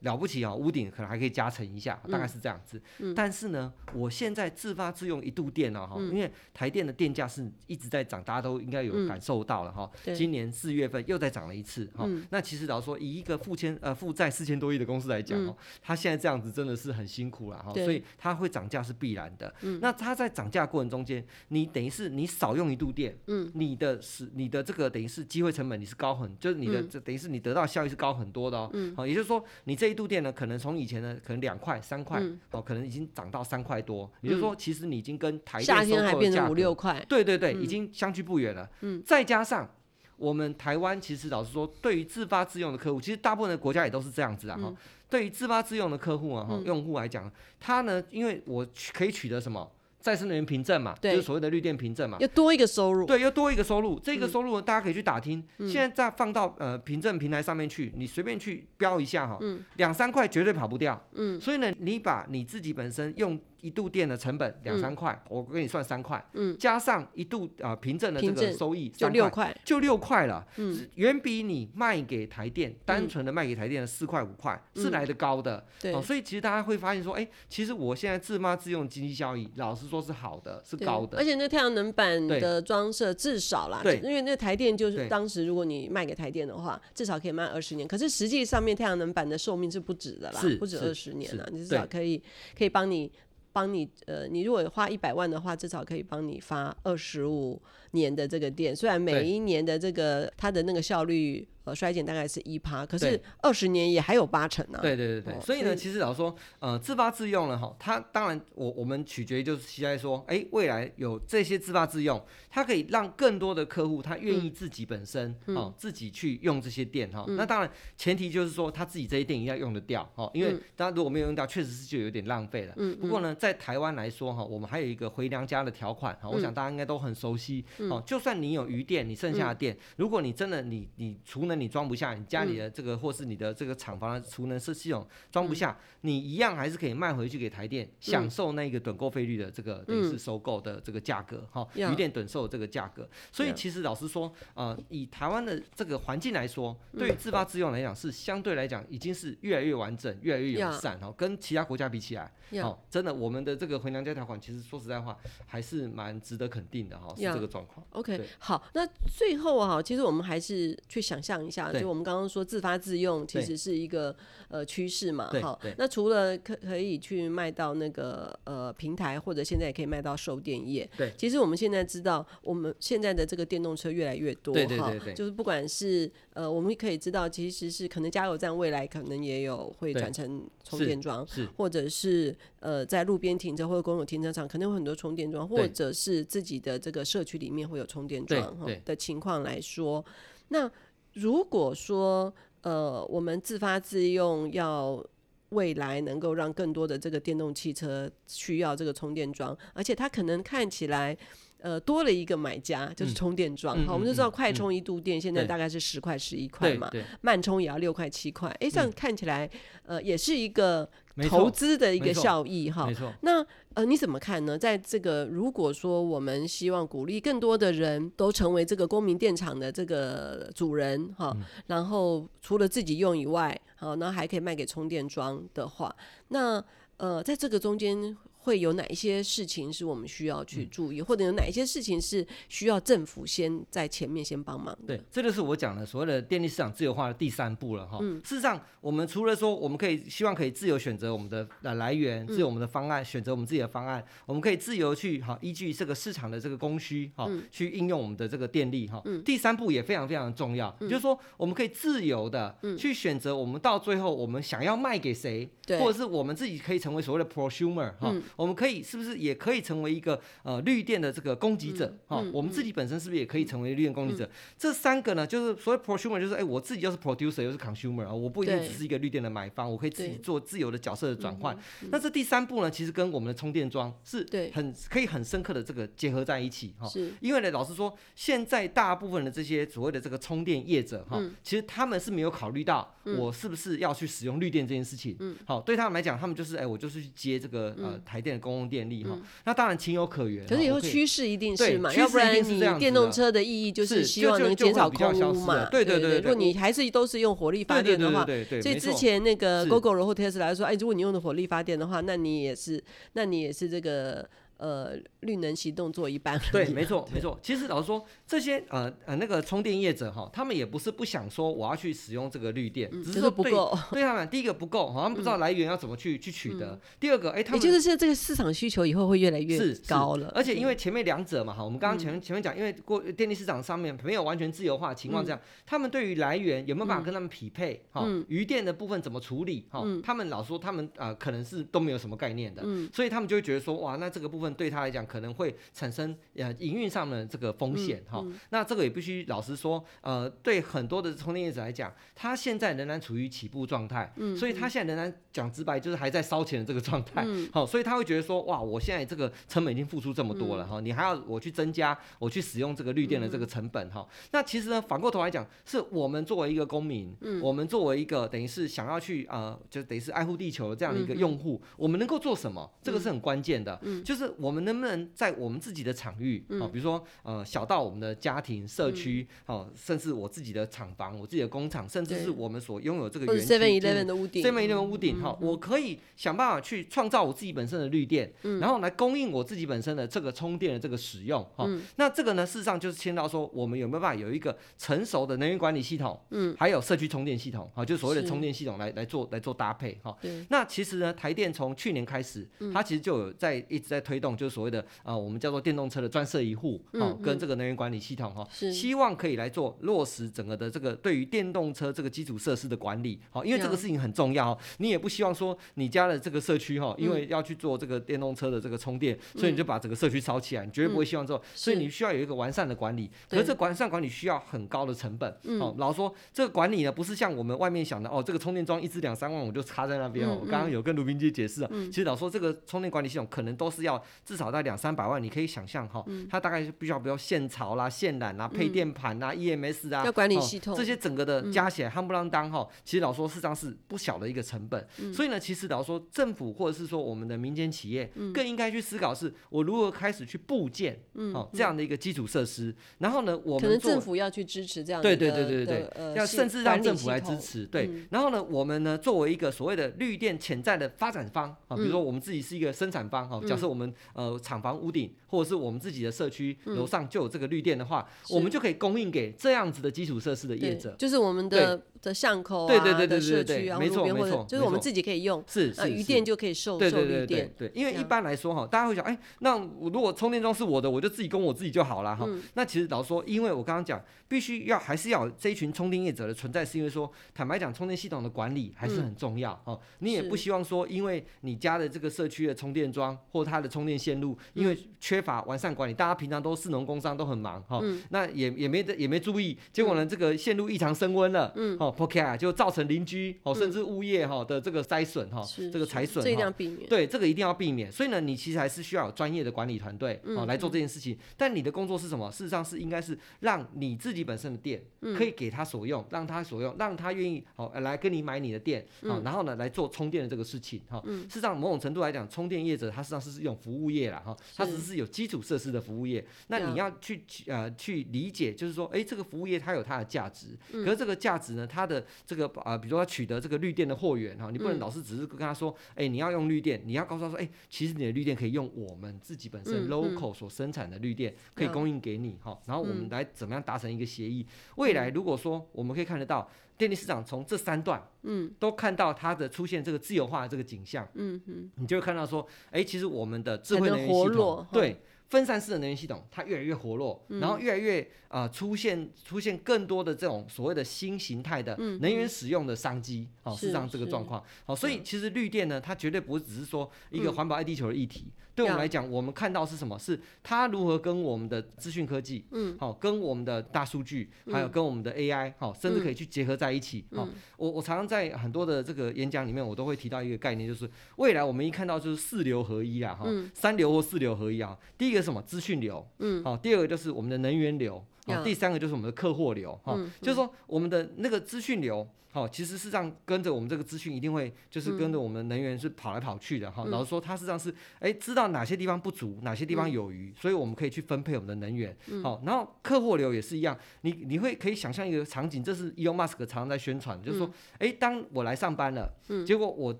了不起啊！屋顶可能还可以加成一下，大概是这样子。嗯嗯、但是呢，我现在自发自用一度电呢，哈、嗯，因为台电的电价是一直在涨，大家都应该有感受到了哈。嗯、今年四月份又再涨了一次哈。嗯、那其实老实说，以一个负千呃负债四千多亿的公司来讲哦，嗯、它现在这样子真的是很辛苦了哈。所以它会涨价是必然的。嗯、那它在涨价过程中间，你等于是你少用一度电，嗯、你的是你的这个等于是机会成本你是高很，就是你的这、嗯、等于是你得到效益是高很多的哦。好、嗯，也就是说你这一度电呢，可能从从以前的，可能两块、三块，嗯、哦，可能已经涨到三块多。嗯、也就是说，其实你已经跟台电收购的价五六块，对对对，嗯、已经相距不远了。嗯，再加上我们台湾，其实老实说，对于自发自用的客户，其实大部分的国家也都是这样子啊。哈、嗯，对于自发自用的客户啊，哈、嗯，用户来讲，他呢，因为我可以取得什么？再生能源凭证嘛，就是所谓的绿电凭证嘛，又多一个收入，对，又多一个收入。这个收入呢，大家可以去打听，嗯、现在再放到呃凭证平台上面去，你随便去标一下哈，两、嗯、三块绝对跑不掉。嗯，所以呢，你把你自己本身用。一度电的成本两三块，我给你算三块，嗯。加上一度啊凭证的这个收益就六块，就六块了，嗯。远比你卖给台电单纯的卖给台电的四块五块是来的高的。对，所以其实大家会发现说，哎，其实我现在自妈自用经济效益，老实说是好的，是高的。而且那太阳能板的装设至少啦，对，因为那台电就是当时如果你卖给台电的话，至少可以卖二十年。可是实际上面太阳能板的寿命是不止的啦，不止二十年了，你至少可以可以帮你。帮你呃，你如果花一百万的话，至少可以帮你发二十五年的这个店。虽然每一年的这个它的那个效率。呃，衰减大概是一趴，可是二十年也还有八成呢。对对对对，哦、所以呢，其实老实说，呃，自发自用了哈，它当然我我们取决于就是期待说，哎，未来有这些自发自用，它可以让更多的客户他愿意自己本身、嗯、哦自己去用这些店哈。嗯、那当然前提就是说他自己这些店一定要用得掉哈，因为大家如果没有用掉，确实是就有点浪费了。嗯。不过呢，在台湾来说哈，我们还有一个回娘家的条款哈，我想大家应该都很熟悉。嗯。哦，就算你有余电，你剩下的电，嗯、如果你真的你你储能你装不下，你家里的这个或是你的这个厂房的储能是系统装不下，你一样还是可以卖回去给台电，享受那个趸购费率的这个等于是收购的这个价格哈，余电趸售的这个价格。所以其实老实说，呃，以台湾的这个环境来说，对于自发自用来讲是相对来讲已经是越来越完整、越来越友善哈，跟其他国家比起来，哦，真的我们的这个回娘家条款其实说实在话还是蛮值得肯定的哈，是这个状况。OK，好，那最后啊，其实我们还是去想象一下，就我们刚刚。说自发自用其实是一个呃趋势嘛，好，那除了可可以去卖到那个呃平台，或者现在也可以卖到售电业，对，其实我们现在知道，我们现在的这个电动车越来越多，对对就是不管是呃我们可以知道，其实是可能加油站未来可能也有会转成充电桩，是，或者是呃在路边停车或者公有停车场可能有很多充电桩，或者是自己的这个社区里面会有充电桩的情况来说，那。如果说呃，我们自发自用，要未来能够让更多的这个电动汽车需要这个充电桩，而且它可能看起来呃多了一个买家，就是充电桩。好，我们就知道快充一度电现在大概是十块十一块嘛，慢充也要六块七块。哎，这样看起来呃也是一个投资的一个效益哈。没错那呃，你怎么看呢？在这个如果说我们希望鼓励更多的人都成为这个公民电厂的这个主人哈，嗯、然后除了自己用以外，好，那还可以卖给充电桩的话，那呃，在这个中间。会有哪一些事情是我们需要去注意，嗯、或者有哪一些事情是需要政府先在前面先帮忙？对，这就是我讲的所谓的电力市场自由化的第三步了哈。嗯、事实上，我们除了说我们可以希望可以自由选择我们的呃来源，自由我们的方案，嗯、选择我们自己的方案，我们可以自由去哈依据这个市场的这个供需哈、嗯、去应用我们的这个电力哈。嗯、第三步也非常非常重要，嗯、就是说我们可以自由的去选择我们到最后我们想要卖给谁，对或者是我们自己可以成为所谓的 prosumer 哈、嗯。我们可以是不是也可以成为一个呃绿电的这个供给者？哈，我们自己本身是不是也可以成为绿电供给者？这三个呢，就是所谓 prosumer，就是哎，我自己又是 producer 又是 consumer 啊，我不一定只是一个绿电的买方，我可以自己做自由的角色的转换。那这第三步呢，其实跟我们的充电桩是很可以很深刻的这个结合在一起哈。因为呢，老实说，现在大部分的这些所谓的这个充电业者哈，其实他们是没有考虑到我是不是要去使用绿电这件事情。好，对他们来讲，他们就是哎，我就是去接这个呃台电的公共电力哈。那当然情有可原。可是以后趋势一定是嘛，要不然你电动车的意义就是希望能减少空污嘛。对对对，如果你还是都是用火力发电的话，所以之前那个 Gogoro 或 Tesla 来说，哎，如果你用的火力发电的话，那你也是，那你也是这个。呃，绿能行动做一半。对，(laughs) 没错，没错。其实老实说，这些呃呃那个充电业者哈，他们也不是不想说我要去使用这个绿电，只是说不够。(laughs) 对他们，第一个不够，好像不知道来源要怎么去去取得。第二个，哎，他们也就是现在这个市场需求以后会越来越高了。而且因为前面两者嘛哈，我们刚刚前面前面讲，因为过电力市场上面没有完全自由化情况这样，他们对于来源有没有办法跟他们匹配？哈，余电的部分怎么处理？哈，他们老说他们啊可能是都没有什么概念的，所以他们就会觉得说哇，那这个部分对他来讲可能。会产生呃营运上的这个风险哈、嗯。嗯哦，那这个也必须老实说，呃，对很多的充电业者来讲，他现在仍然处于起步状态，嗯，所以他现在仍然讲直白就是还在烧钱的这个状态，好、所以他会觉得说，哇，我现在这个成本已经付出这么多了哈、你还要我去增加我去使用这个绿电的这个成本哈、那其实呢，反过头来讲，是我们作为一个公民，嗯，我们作为一个等于是想要去呃，就等于是爱护地球的这样的一个用户，嗯、我们能够做什么？这个是很关键的，嗯，就是我们能不能在我们自己的场域，啊，比如说呃，小到我们的家庭、社区，哦，甚至我自己的厂房、我自己的工厂，甚至是我们所拥有这个园区，7-11的屋顶，7-11的屋顶，哈，我可以想办法去创造我自己本身的绿电，然后来供应我自己本身的这个充电的这个使用，哈，那这个呢，事实上就是牵到说，我们有没有办法有一个成熟的能源管理系统，嗯，还有社区充电系统，哈，就所谓的充电系统来来做来做搭配，哈，那其实呢，台电从去年开始，它其实就有在一直在推动，就是所谓的啊，我们叫做电动车的专设一户，哦，跟这个能源管理系统，哈，希望可以来做落实整个的这个对于电动车这个基础设施的管理，好，因为这个事情很重要，你也不希望说你家的这个社区，哈，因为要去做这个电动车的这个充电，所以你就把整个社区烧起来，你绝对不会希望做，所以你需要有一个完善的管理，可是这完善管理需要很高的成本，哦，老说这个管理呢，不是像我们外面想的，哦，这个充电桩一支两三万，我就插在那边，哦，我刚刚有跟卢斌姐解释啊，其实老说这个充电管理系统可能都是要至少在两三百万，你可以想象哈。它大概是必须要，比如线槽啦、线缆啦、配电盘啦、EMS 啊，要管理系统。这些整个的加起来，夯不啷当哈，其实老说事实上是不小的一个成本。所以呢，其实老说政府或者是说我们的民间企业，更应该去思考是，我如何开始去布建哦这样的一个基础设施。然后呢，我们可能政府要去支持这样的对对对对对，要甚至让政府来支持。对，然后呢，我们呢作为一个所谓的绿电潜在的发展方啊，比如说我们自己是一个生产方哈，假设我们呃厂房屋顶或者是我们自己的社区楼上就有这个绿电的话，我们就可以供应给这样子的基础设施的业者，就是我们的的巷口啊的社区啊，没错没错，就是我们自己可以用，是是余电就可以售售绿电。对，因为一般来说哈，大家会想，哎，那我如果充电桩是我的，我就自己供我自己就好了哈。那其实老实说，因为我刚刚讲，必须要还是要这一群充电业者的存在，是因为说，坦白讲，充电系统的管理还是很重要哦。你也不希望说，因为你家的这个社区的充电桩或它的充电线路，因为缺乏完善管理，大家平常都市农工商都很忙哈，那也也没也没注意，结果呢，这个线路异常升温了，嗯，哦，OK 啊，就造成邻居哦，甚至物业哈的这个灾损哈，这个财损，这一定要避免，对，这个一定要避免。所以呢，你其实还是需要有专业的管理团队哦来做这件事情。但你的工作是什么？事实上是应该是让你自己本身的电可以给他所用，让他所用，让他愿意哦来跟你买你的电，好，然后呢来做充电的这个事情哈。事实上某种程度来讲，充电业者他实际上是一种服务业啦哈，它只是有基础设施的服务业。那你要去呃去理解，就是说，哎，这个服务业它有它的价值，可是这个价值呢，它的这个啊、呃，比如说取得这个绿电的货源哈，你不能老是只是跟他说，哎，你要用绿电，你要告诉他说，哎，其实你的绿电可以用我们自己本身 local 所生产的绿电可以供应给你哈，然后我们来怎么样达成一个协议？未来如果说我们可以看得到电力市场从这三段，嗯，都看到它的出现这个自由化的这个景象，嗯嗯，你就会看到说，哎，其实我们的智慧能源系统，对。分散式的能源系统它越来越活络，然后越来越啊、呃、出现出现更多的这种所谓的新形态的能源使用的商机，好，事实上这个状况，好，所以其实绿电呢，它绝对不是只是说一个环保爱地球的议题。对我们来讲，我们看到是什么？是它如何跟我们的资讯科技，嗯，好，跟我们的大数据，还有跟我们的 AI，好，甚至可以去结合在一起。好，我我常常在很多的这个演讲里面，我都会提到一个概念，就是未来我们一看到就是四流合一啊，哈，三流或四流合一啊。第一个是什么？资讯流，嗯，好，第二个就是我们的能源流，好，第三个就是我们的客货流，哈，就是说我们的那个资讯流。好，其实事实上跟着我们这个资讯一定会，就是跟着我们能源是跑来跑去的哈。老实说，它实际上是，哎，知道哪些地方不足，哪些地方有余，所以我们可以去分配我们的能源。好，然后客货流也是一样，你你会可以想象一个场景，这是 Elon Musk 常常在宣传，就是说，哎，当我来上班了，结果我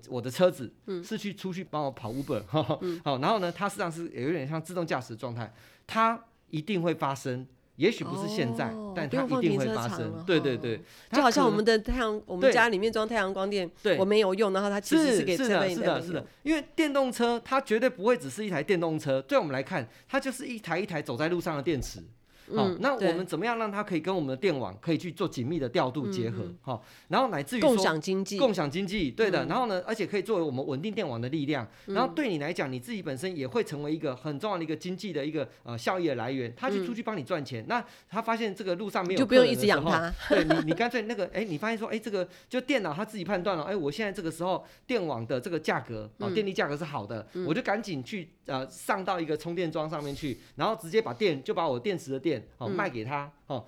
我的车子是去出去帮我跑 (laughs) Uber，好，然后呢，它实际上是有点像自动驾驶的状态，它一定会发生。也许不是现在，哦、但它一定会发生。对对对，就好像我们的太阳，我们家里面装太阳光电，对我没有用，然后它其实是给车的，是的，是的。因为电动车它绝对不会只是一台电动车，对我们来看，它就是一台一台走在路上的电池。好，那我们怎么样让它可以跟我们的电网可以去做紧密的调度结合？好，然后乃至于共享经济，共享经济，对的。然后呢，而且可以作为我们稳定电网的力量。然后对你来讲，你自己本身也会成为一个很重要的一个经济的一个呃效益的来源。他去出去帮你赚钱，那他发现这个路上没有，就不用一直养他。(laughs) 对你，你干脆那个，哎，你发现说，哎，这个就电脑他自己判断了，哎，我现在这个时候电网的这个价格啊，电力价格是好的，我就赶紧去呃上到一个充电桩上面去，然后直接把电就把我电池的电哦卖给他。哦，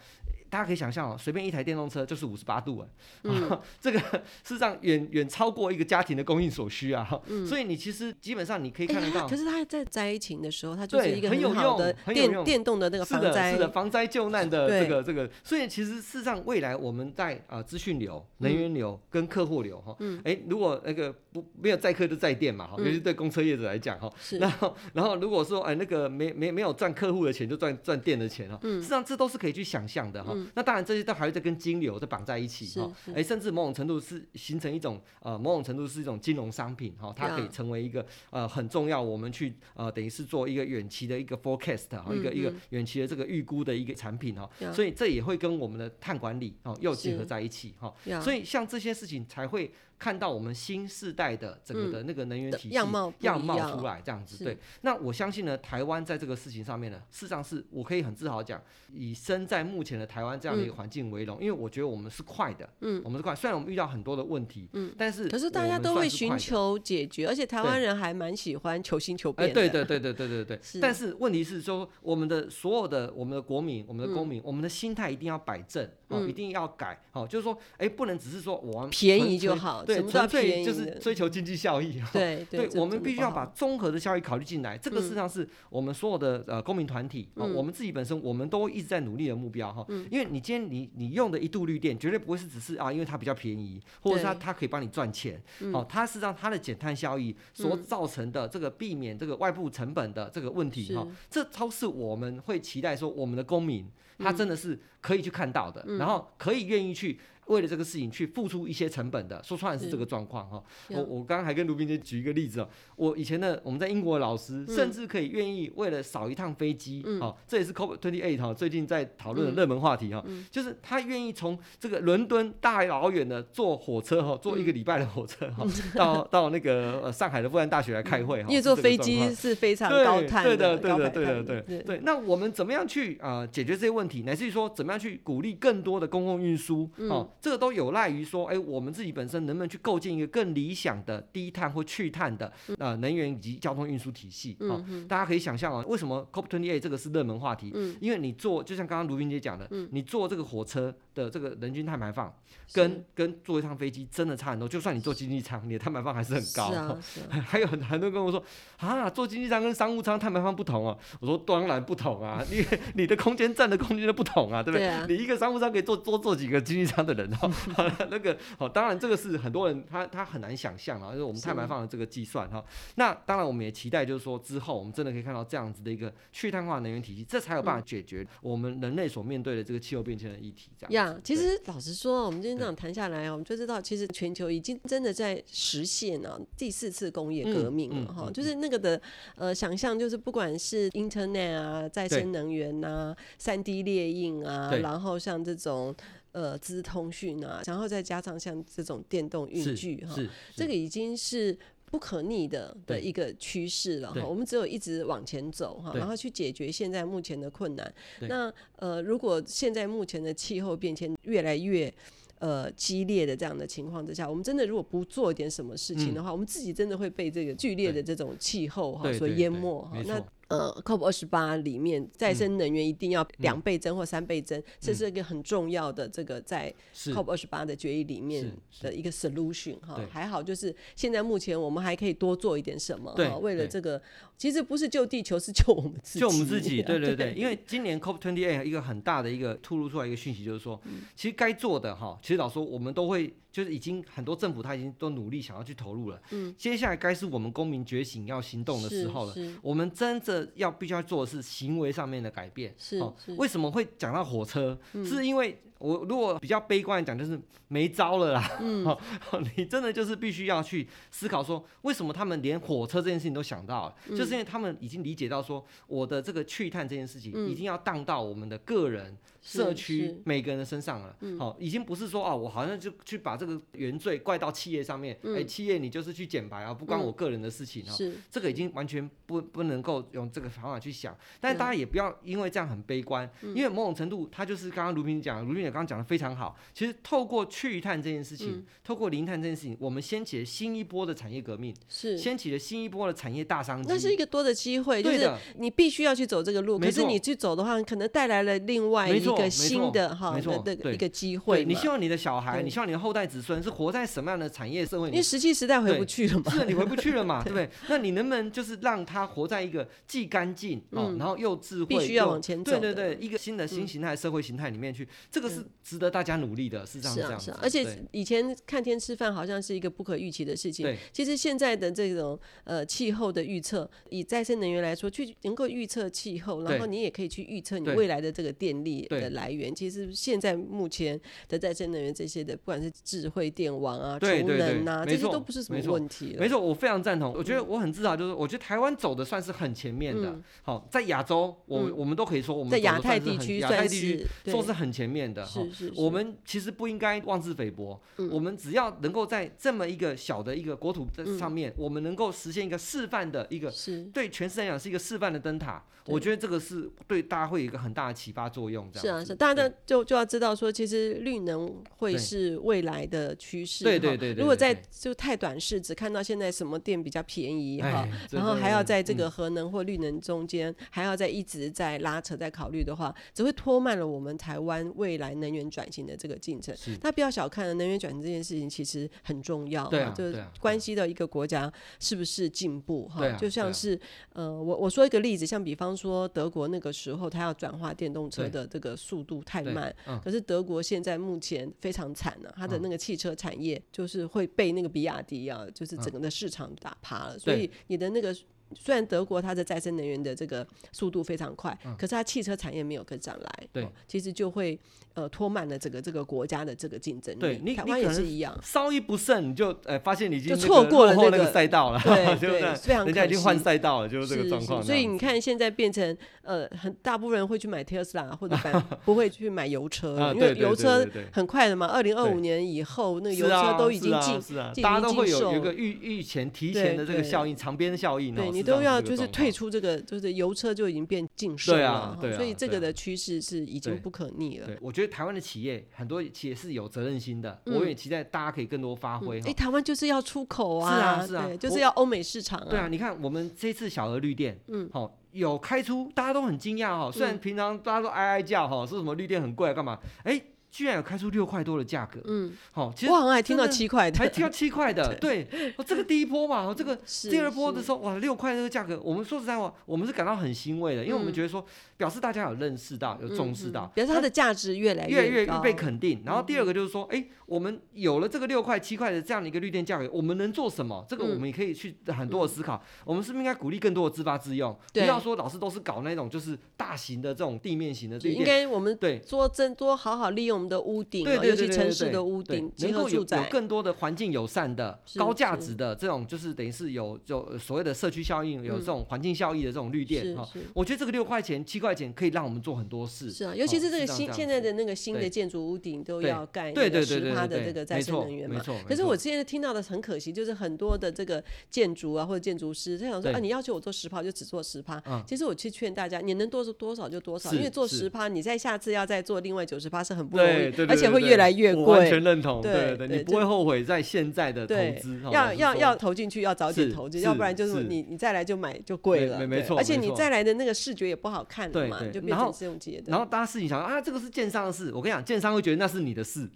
大家可以想象哦，随便一台电动车就是五十八度啊，嗯、(laughs) 这个事实上远远超过一个家庭的供应所需啊。嗯、所以你其实基本上你可以看得到，欸、可是它在灾情的时候，它就是一个很好的电电动的那个防灾，是的，防灾救难的这个对这个。所以其实事实上未来我们在啊资讯流、能源流跟客户流哈，嗯，哎，如果那个不没有载客就载电嘛哈，尤其对公车业者来讲哈，是。然后然后如果说哎那个没没没有赚客户的钱就赚赚电的钱哈，事，实上这都是可以去。想象的哈，那当然这些都还会再跟金流再绑在一起哈，哎，甚至某种程度是形成一种呃，某种程度是一种金融商品哈，它可以成为一个呃很重要，我们去呃等于是做一个远期的一个 forecast 哈，一个一个远期的这个预估的一个产品哈，所以这也会跟我们的碳管理哦又结合在一起哈，所以像这些事情才会。看到我们新世代的整个的那个能源体系样貌样。貌出来这样子，对。那我相信呢，台湾在这个事情上面呢，事实上是我可以很自豪讲，以身在目前的台湾这样的一个环境为荣，因为我觉得我们是快的，嗯，我们是快。虽然我们遇到很多的问题，嗯，但是可是大家都会寻求解决，而且台湾人还蛮喜欢求新求变。对。对对对对对对。但是问题是说，我们的所有的我们的国民、我们的公民、我们的心态一定要摆正，哦，一定要改，哦，就是说，哎，不能只是说我便宜就好，对，纯粹就是追求经济效益，(laughs) 对对，我们必须要把综合的效益考虑进来。这个事实上是我们所有的呃公民团体啊，我们自己本身我们都一直在努力的目标哈。因为你今天你你用的一度绿电，绝对不会是只是啊，因为它比较便宜，或者是它它可以帮你赚钱。好，它实际上它的减碳效益所造成的这个避免这个外部成本的这个问题哈，这超是我们会期待说我们的公民他真的是可以去看到的，然后可以愿意去。为了这个事情去付出一些成本的，说穿了是这个状况哈。我我刚刚还跟卢冰姐举一个例子哦，我以前的我们在英国的老师，甚至可以愿意为了少一趟飞机，哦，这也是 COP28 哈最近在讨论的热门话题哈，就是他愿意从这个伦敦大老远的坐火车哈，坐一个礼拜的火车哈，(laughs) 到到那个上海的复旦大学来开会哈。因为坐飞机是非常高碳的，对的，对的，对的，对对。那我们怎么样去啊解决这些问题，乃至于说怎么样去鼓励更多的公共运输？哦。这个都有赖于说，哎，我们自己本身能不能去构建一个更理想的低碳或去碳的呃能源以及交通运输体系？啊、哦，大家可以想象啊，为什么 COP28 这个是热门话题？嗯、因为你坐，就像刚刚卢云姐讲的，嗯、你坐这个火车的这个人均碳排放，跟跟坐一趟飞机真的差很多。就算你坐经济舱，你的碳排放还是很高。啊 (laughs) 啊、还有很很多人跟我说，啊，坐经济舱跟商务舱碳排放不同啊。我说当然不同啊，(laughs) 因为你的空间占的空间都不同啊，对不对？你一个商务舱可以坐多坐几个经济舱的人，哦。(laughs) 那个哦，当然这个是很多人他他很难想象啊，就是我们碳排放的这个计算哈。那当然我们也期待就是说之后我们真的可以看到这样子的一个去碳化能源体系，这才有办法解决我们人类所面对的这个气候变迁的议题。这样呀，其实老实说，我们今天这样谈下来，我们就知道其实全球已经真的在实现了第四次工业革命了哈，就是那个的呃想象，就是不管是 Internet 啊、再生能源呐、啊、三 D 列印啊，然后像这种呃资通讯啊，然后再加上像这种电动运具哈，这个已经是不可逆的的一个趋势了哈。我们只有一直往前走哈，然后去解决现在目前的困难。那呃，如果现在目前的气候变迁越来越呃，激烈的这样的情况之下，我们真的如果不做一点什么事情的话，嗯、我们自己真的会被这个剧烈的这种气候哈所淹没哈。那呃，COP 二十八里面再生能源一定要两倍增或三倍增，嗯、这是一个很重要的这个在 COP 二十八的决议里面的一个 solution 哈。还好就是现在目前我们还可以多做一点什么哈，为了这个其实不是救地球，是救我们自己。救我们自己，(laughs) 对对对。因为今年 COP twenty eight 一个很大的一个突露出来一个讯息就是说，其实该做的哈，其实老实说我们都会。就是已经很多政府他已经都努力想要去投入了，嗯，接下来该是我们公民觉醒要行动的时候了。我们真的要必须要做的是行为上面的改变。是，为什么会讲到火车？是因为我如果比较悲观的讲，就是没招了啦。嗯，(laughs) 你真的就是必须要去思考说，为什么他们连火车这件事情都想到了？就是因为他们已经理解到说，我的这个去碳这件事情已经要荡到我们的个人。社区每个人的身上了，好，已经不是说啊，我好像就去把这个原罪怪到企业上面，哎，企业你就是去减排啊，不关我个人的事情啊，这个已经完全不不能够用这个方法去想，但是大家也不要因为这样很悲观，因为某种程度，它就是刚刚卢平讲，卢平也刚刚讲的非常好，其实透过去碳这件事情，透过零碳这件事情，我们掀起了新一波的产业革命，是。掀起了新一波的产业大商机，那是一个多的机会，就是你必须要去走这个路，可是你去走的话，可能带来了另外一个。新的哈，没错，的一个机会。你希望你的小孩，你希望你的后代子孙是活在什么样的产业社会里？因为石器时代回不去了嘛，是你回不去了嘛，(laughs) 对不对？那你能不能就是让他活在一个既干净哦，然后又智慧，必须要往前走，对对对，一个新的新形态社会形态里面去，这个是值得大家努力的，是这样这样子。而且以前看天吃饭好像是一个不可预期的事情，其实现在的这种呃气候的预测，以再生能源来说，去能够预测气候，然后你也可以去预测你未来的这个电力的来源。其实现在目前的再生能源这些的，不管是智慧电网啊、储能啊，这些都不是什么问题。没错，我非常赞同。我觉得我很自豪，就是我觉得台湾走的算是很前面的。好，在亚洲，我我们都可以说我们在亚太地区，亚太地区说是很前面的。是是是。我们其实不应该妄自菲薄。我们只要能够在这么一个小的一个国土上面，我们能够实现一个示范的一个，对全世界来讲是一个示范的灯塔。我觉得这个是对大家会有一个很大的启发作用。是啊，是大家。就就要知道说，其实绿能会是未来的趋势。对对对。如果在就太短视，只看到现在什么电比较便宜哈，然后还要在这个核能或绿能中间还要再一直在拉扯在考虑的话，只会拖慢了我们台湾未来能源转型的这个进程。那不要小看能源转型这件事情，其实很重要。对，就关系到一个国家是不是进步哈。就像是呃，我我说一个例子，像比方说德国那个时候，他要转化电动车的这个速度太慢，可是德国现在目前非常惨了，它的那个汽车产业就是会被那个比亚迪啊，就是整个的市场打趴了，所以你的那个。虽然德国它的再生能源的这个速度非常快，可是它汽车产业没有跟上来，对，其实就会呃拖慢了整个这个国家的这个竞争力。对，台湾也是一样，稍一不慎你就呃发现你已经就错过了那个赛道了，(laughs) 对对，非常，人家已经换赛道了，就是这个状况。所以你看现在变成呃很大部分人会去买特斯拉或者 (laughs) 不会去买油车，因为油车很快的嘛，二零二五年以后那个油车都已经进，大家都会有一个预预前提前的这个效应，长边效应。对你都要就是退出这个，就是油车就已经变禁售了，所以这个的趋势是已经不可逆了。我觉得台湾的企业很多企业是有责任心的，我也期待大家可以更多发挥。哎，台湾就是要出口啊，是啊是啊，就是要欧美市场啊。对啊，你看我们这次小额绿电，嗯，好有开出，大家都很惊讶哈。虽然平常大家都哀哀叫哈，说什么绿电很贵干嘛？哎。居然有开出六块多的价格，嗯，好，其实我好像还听到七块的，还听到七块的，(laughs) 对，哦，这个第一波嘛，这个第二波的时候，哇，六块这个价格，我们说实在话，我们是感到很欣慰的，因为我们觉得说，表示大家有认识到，有重视到，表示它的价值越来越越越被肯定。然后第二个就是说，哎，我们有了这个六块七块的这样的一个绿电价格，我们能做什么？这个我们也可以去很多的思考。我们是不是应该鼓励更多的自发自用？不要说老是都是搞那种就是大型的这种地面型的绿电，应该我们对。多增多好好利用我们的屋顶，对。尤其城市的屋顶，能够有有更多的环境友善的、高价值的这种，就是等于是有有所谓的社区效应，有这种环境效益的这种绿电哈。我觉得这个六块钱、七块钱可以让我们做很多事。是啊，尤其是这个新现在的那个新的建筑屋顶都要盖对对十趴的这个再生能源嘛。没错。可是我现在听到的很可惜，就是很多的这个建筑啊或者建筑师他想说啊，你要求我做十趴就只做十趴。其实我去劝大家，你能多多少就多少，因为做十趴，你在下次要再做另外九十趴是很不容易，而且会越来越贵。完全认同，对对对，你不会后悔在现在的投资，要要要投进去，要早点投资，要不然就是你你再来就买就贵了，没错，而且你再来的那个视觉也不好看了嘛，就变成是用接的。然后大家事情想啊，这个是建商的事，我跟你讲，建商会觉得那是你的事，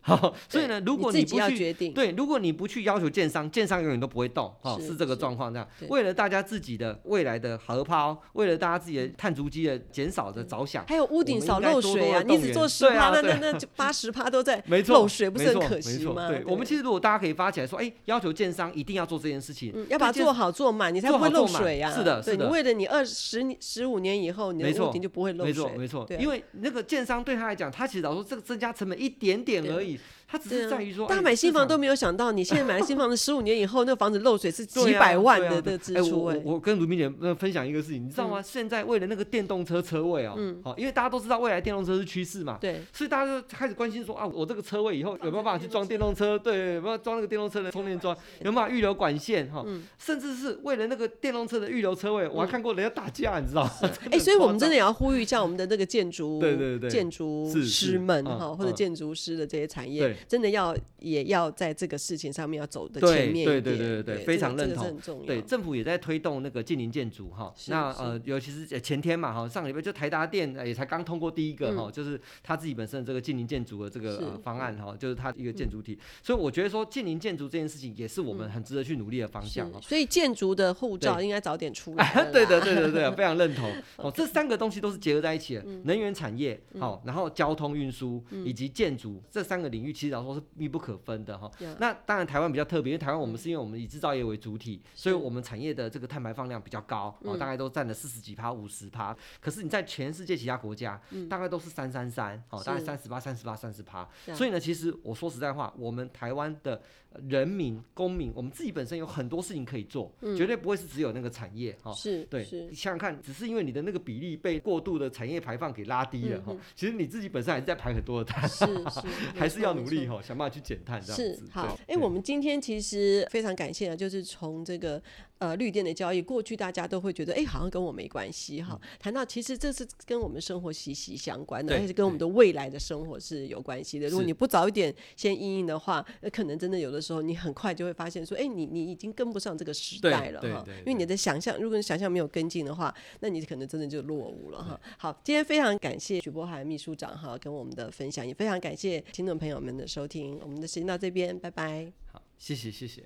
所以呢，如果你不去对，如果你不去要求建商，建商永远都不会动，哈，是这个状况这样。为了大家自己的未来的荷包，为了大家自己的碳足迹的减少的着想，还有屋顶少漏水啊，你只做十趴，那那那八 (laughs) 十趴都在漏水，不是很可惜吗？对，我们其实如果大家可以发起来说，哎，要求建商一定要做这件事情，要把它做好做满，你才不会漏水呀。是的，是的。你为了你二十十五年以后，你的屋顶就不会漏水。没错，没错。因为那个建商对他来讲，他其实老说这个增加成本一点点而已。它只是在于说，大家买新房都没有想到，你现在买了新房子，十五年以后，那个房子漏水是 (laughs) 几百万的的支出。哎，我我跟卢明姐分享一个事情，你知道吗？现在为了那个电动车车位哦，好，因为大家都知道未来电动车是趋势嘛，对，所以大家就开始关心说啊，我这个车位以后有没有办法去装电动车？对，有没有装那个电动车的充电桩？有没有预留管线？哈，甚至是为了那个电动车的预留车位，我还看过人家打架，你知道吗？(laughs) 哎，所以我们真的也要呼吁一下我们的那个建筑，对对对，建筑师们哈，或者建筑师的这些产业，真的要。也要在这个事情上面要走的前面对对对对对，非常认同。对，政府也在推动那个近邻建筑哈。那呃，尤其是前天嘛哈，上个礼拜就台达电也才刚通过第一个哈，就是他自己本身的这个近邻建筑的这个方案哈，就是他一个建筑体。所以我觉得说近邻建筑这件事情也是我们很值得去努力的方向。所以建筑的护照应该早点出来。(laughs) 对的对的对，(laughs) 非常认同。哦，这三个东西都是结合在一起的，能源产业好，然后交通运输以及建筑这三个领域，其实老实说是密不可分的哈。那当然，台湾比较特别，因为台湾我们是因为我们以制造业为主体，所以我们产业的这个碳排放量比较高，大概都占了四十几趴、五十趴。可是你在全世界其他国家，大概都是三三三，好，大概三十八、三十八、三十趴。所以呢，其实我说实在话，我们台湾的人民、公民，我们自己本身有很多事情可以做，绝对不会是只有那个产业哈。是，对，你想想看，只是因为你的那个比例被过度的产业排放给拉低了哈。其实你自己本身还是在排很多的碳，是是，(laughs) 还是要努力哈，想办法去减碳这样子。好，哎、欸，我们今天其实非常感谢啊，就是从这个呃绿电的交易，过去大家都会觉得，哎、欸，好像跟我没关系哈。谈、嗯、到其实这是跟我们生活息息相关的，对而且跟我们的未来的生活是有关系的。如果你不早一点先应应的话，那可能真的有的时候你很快就会发现说，哎、欸，你你已经跟不上这个时代了哈。因为你的想象，如果你想象没有跟进的话，那你可能真的就落伍了哈。好，今天非常感谢许波涵秘书长哈跟我们的分享，也非常感谢听众朋友们的收听。我们的时间到这边，拜拜。好，谢谢，谢谢。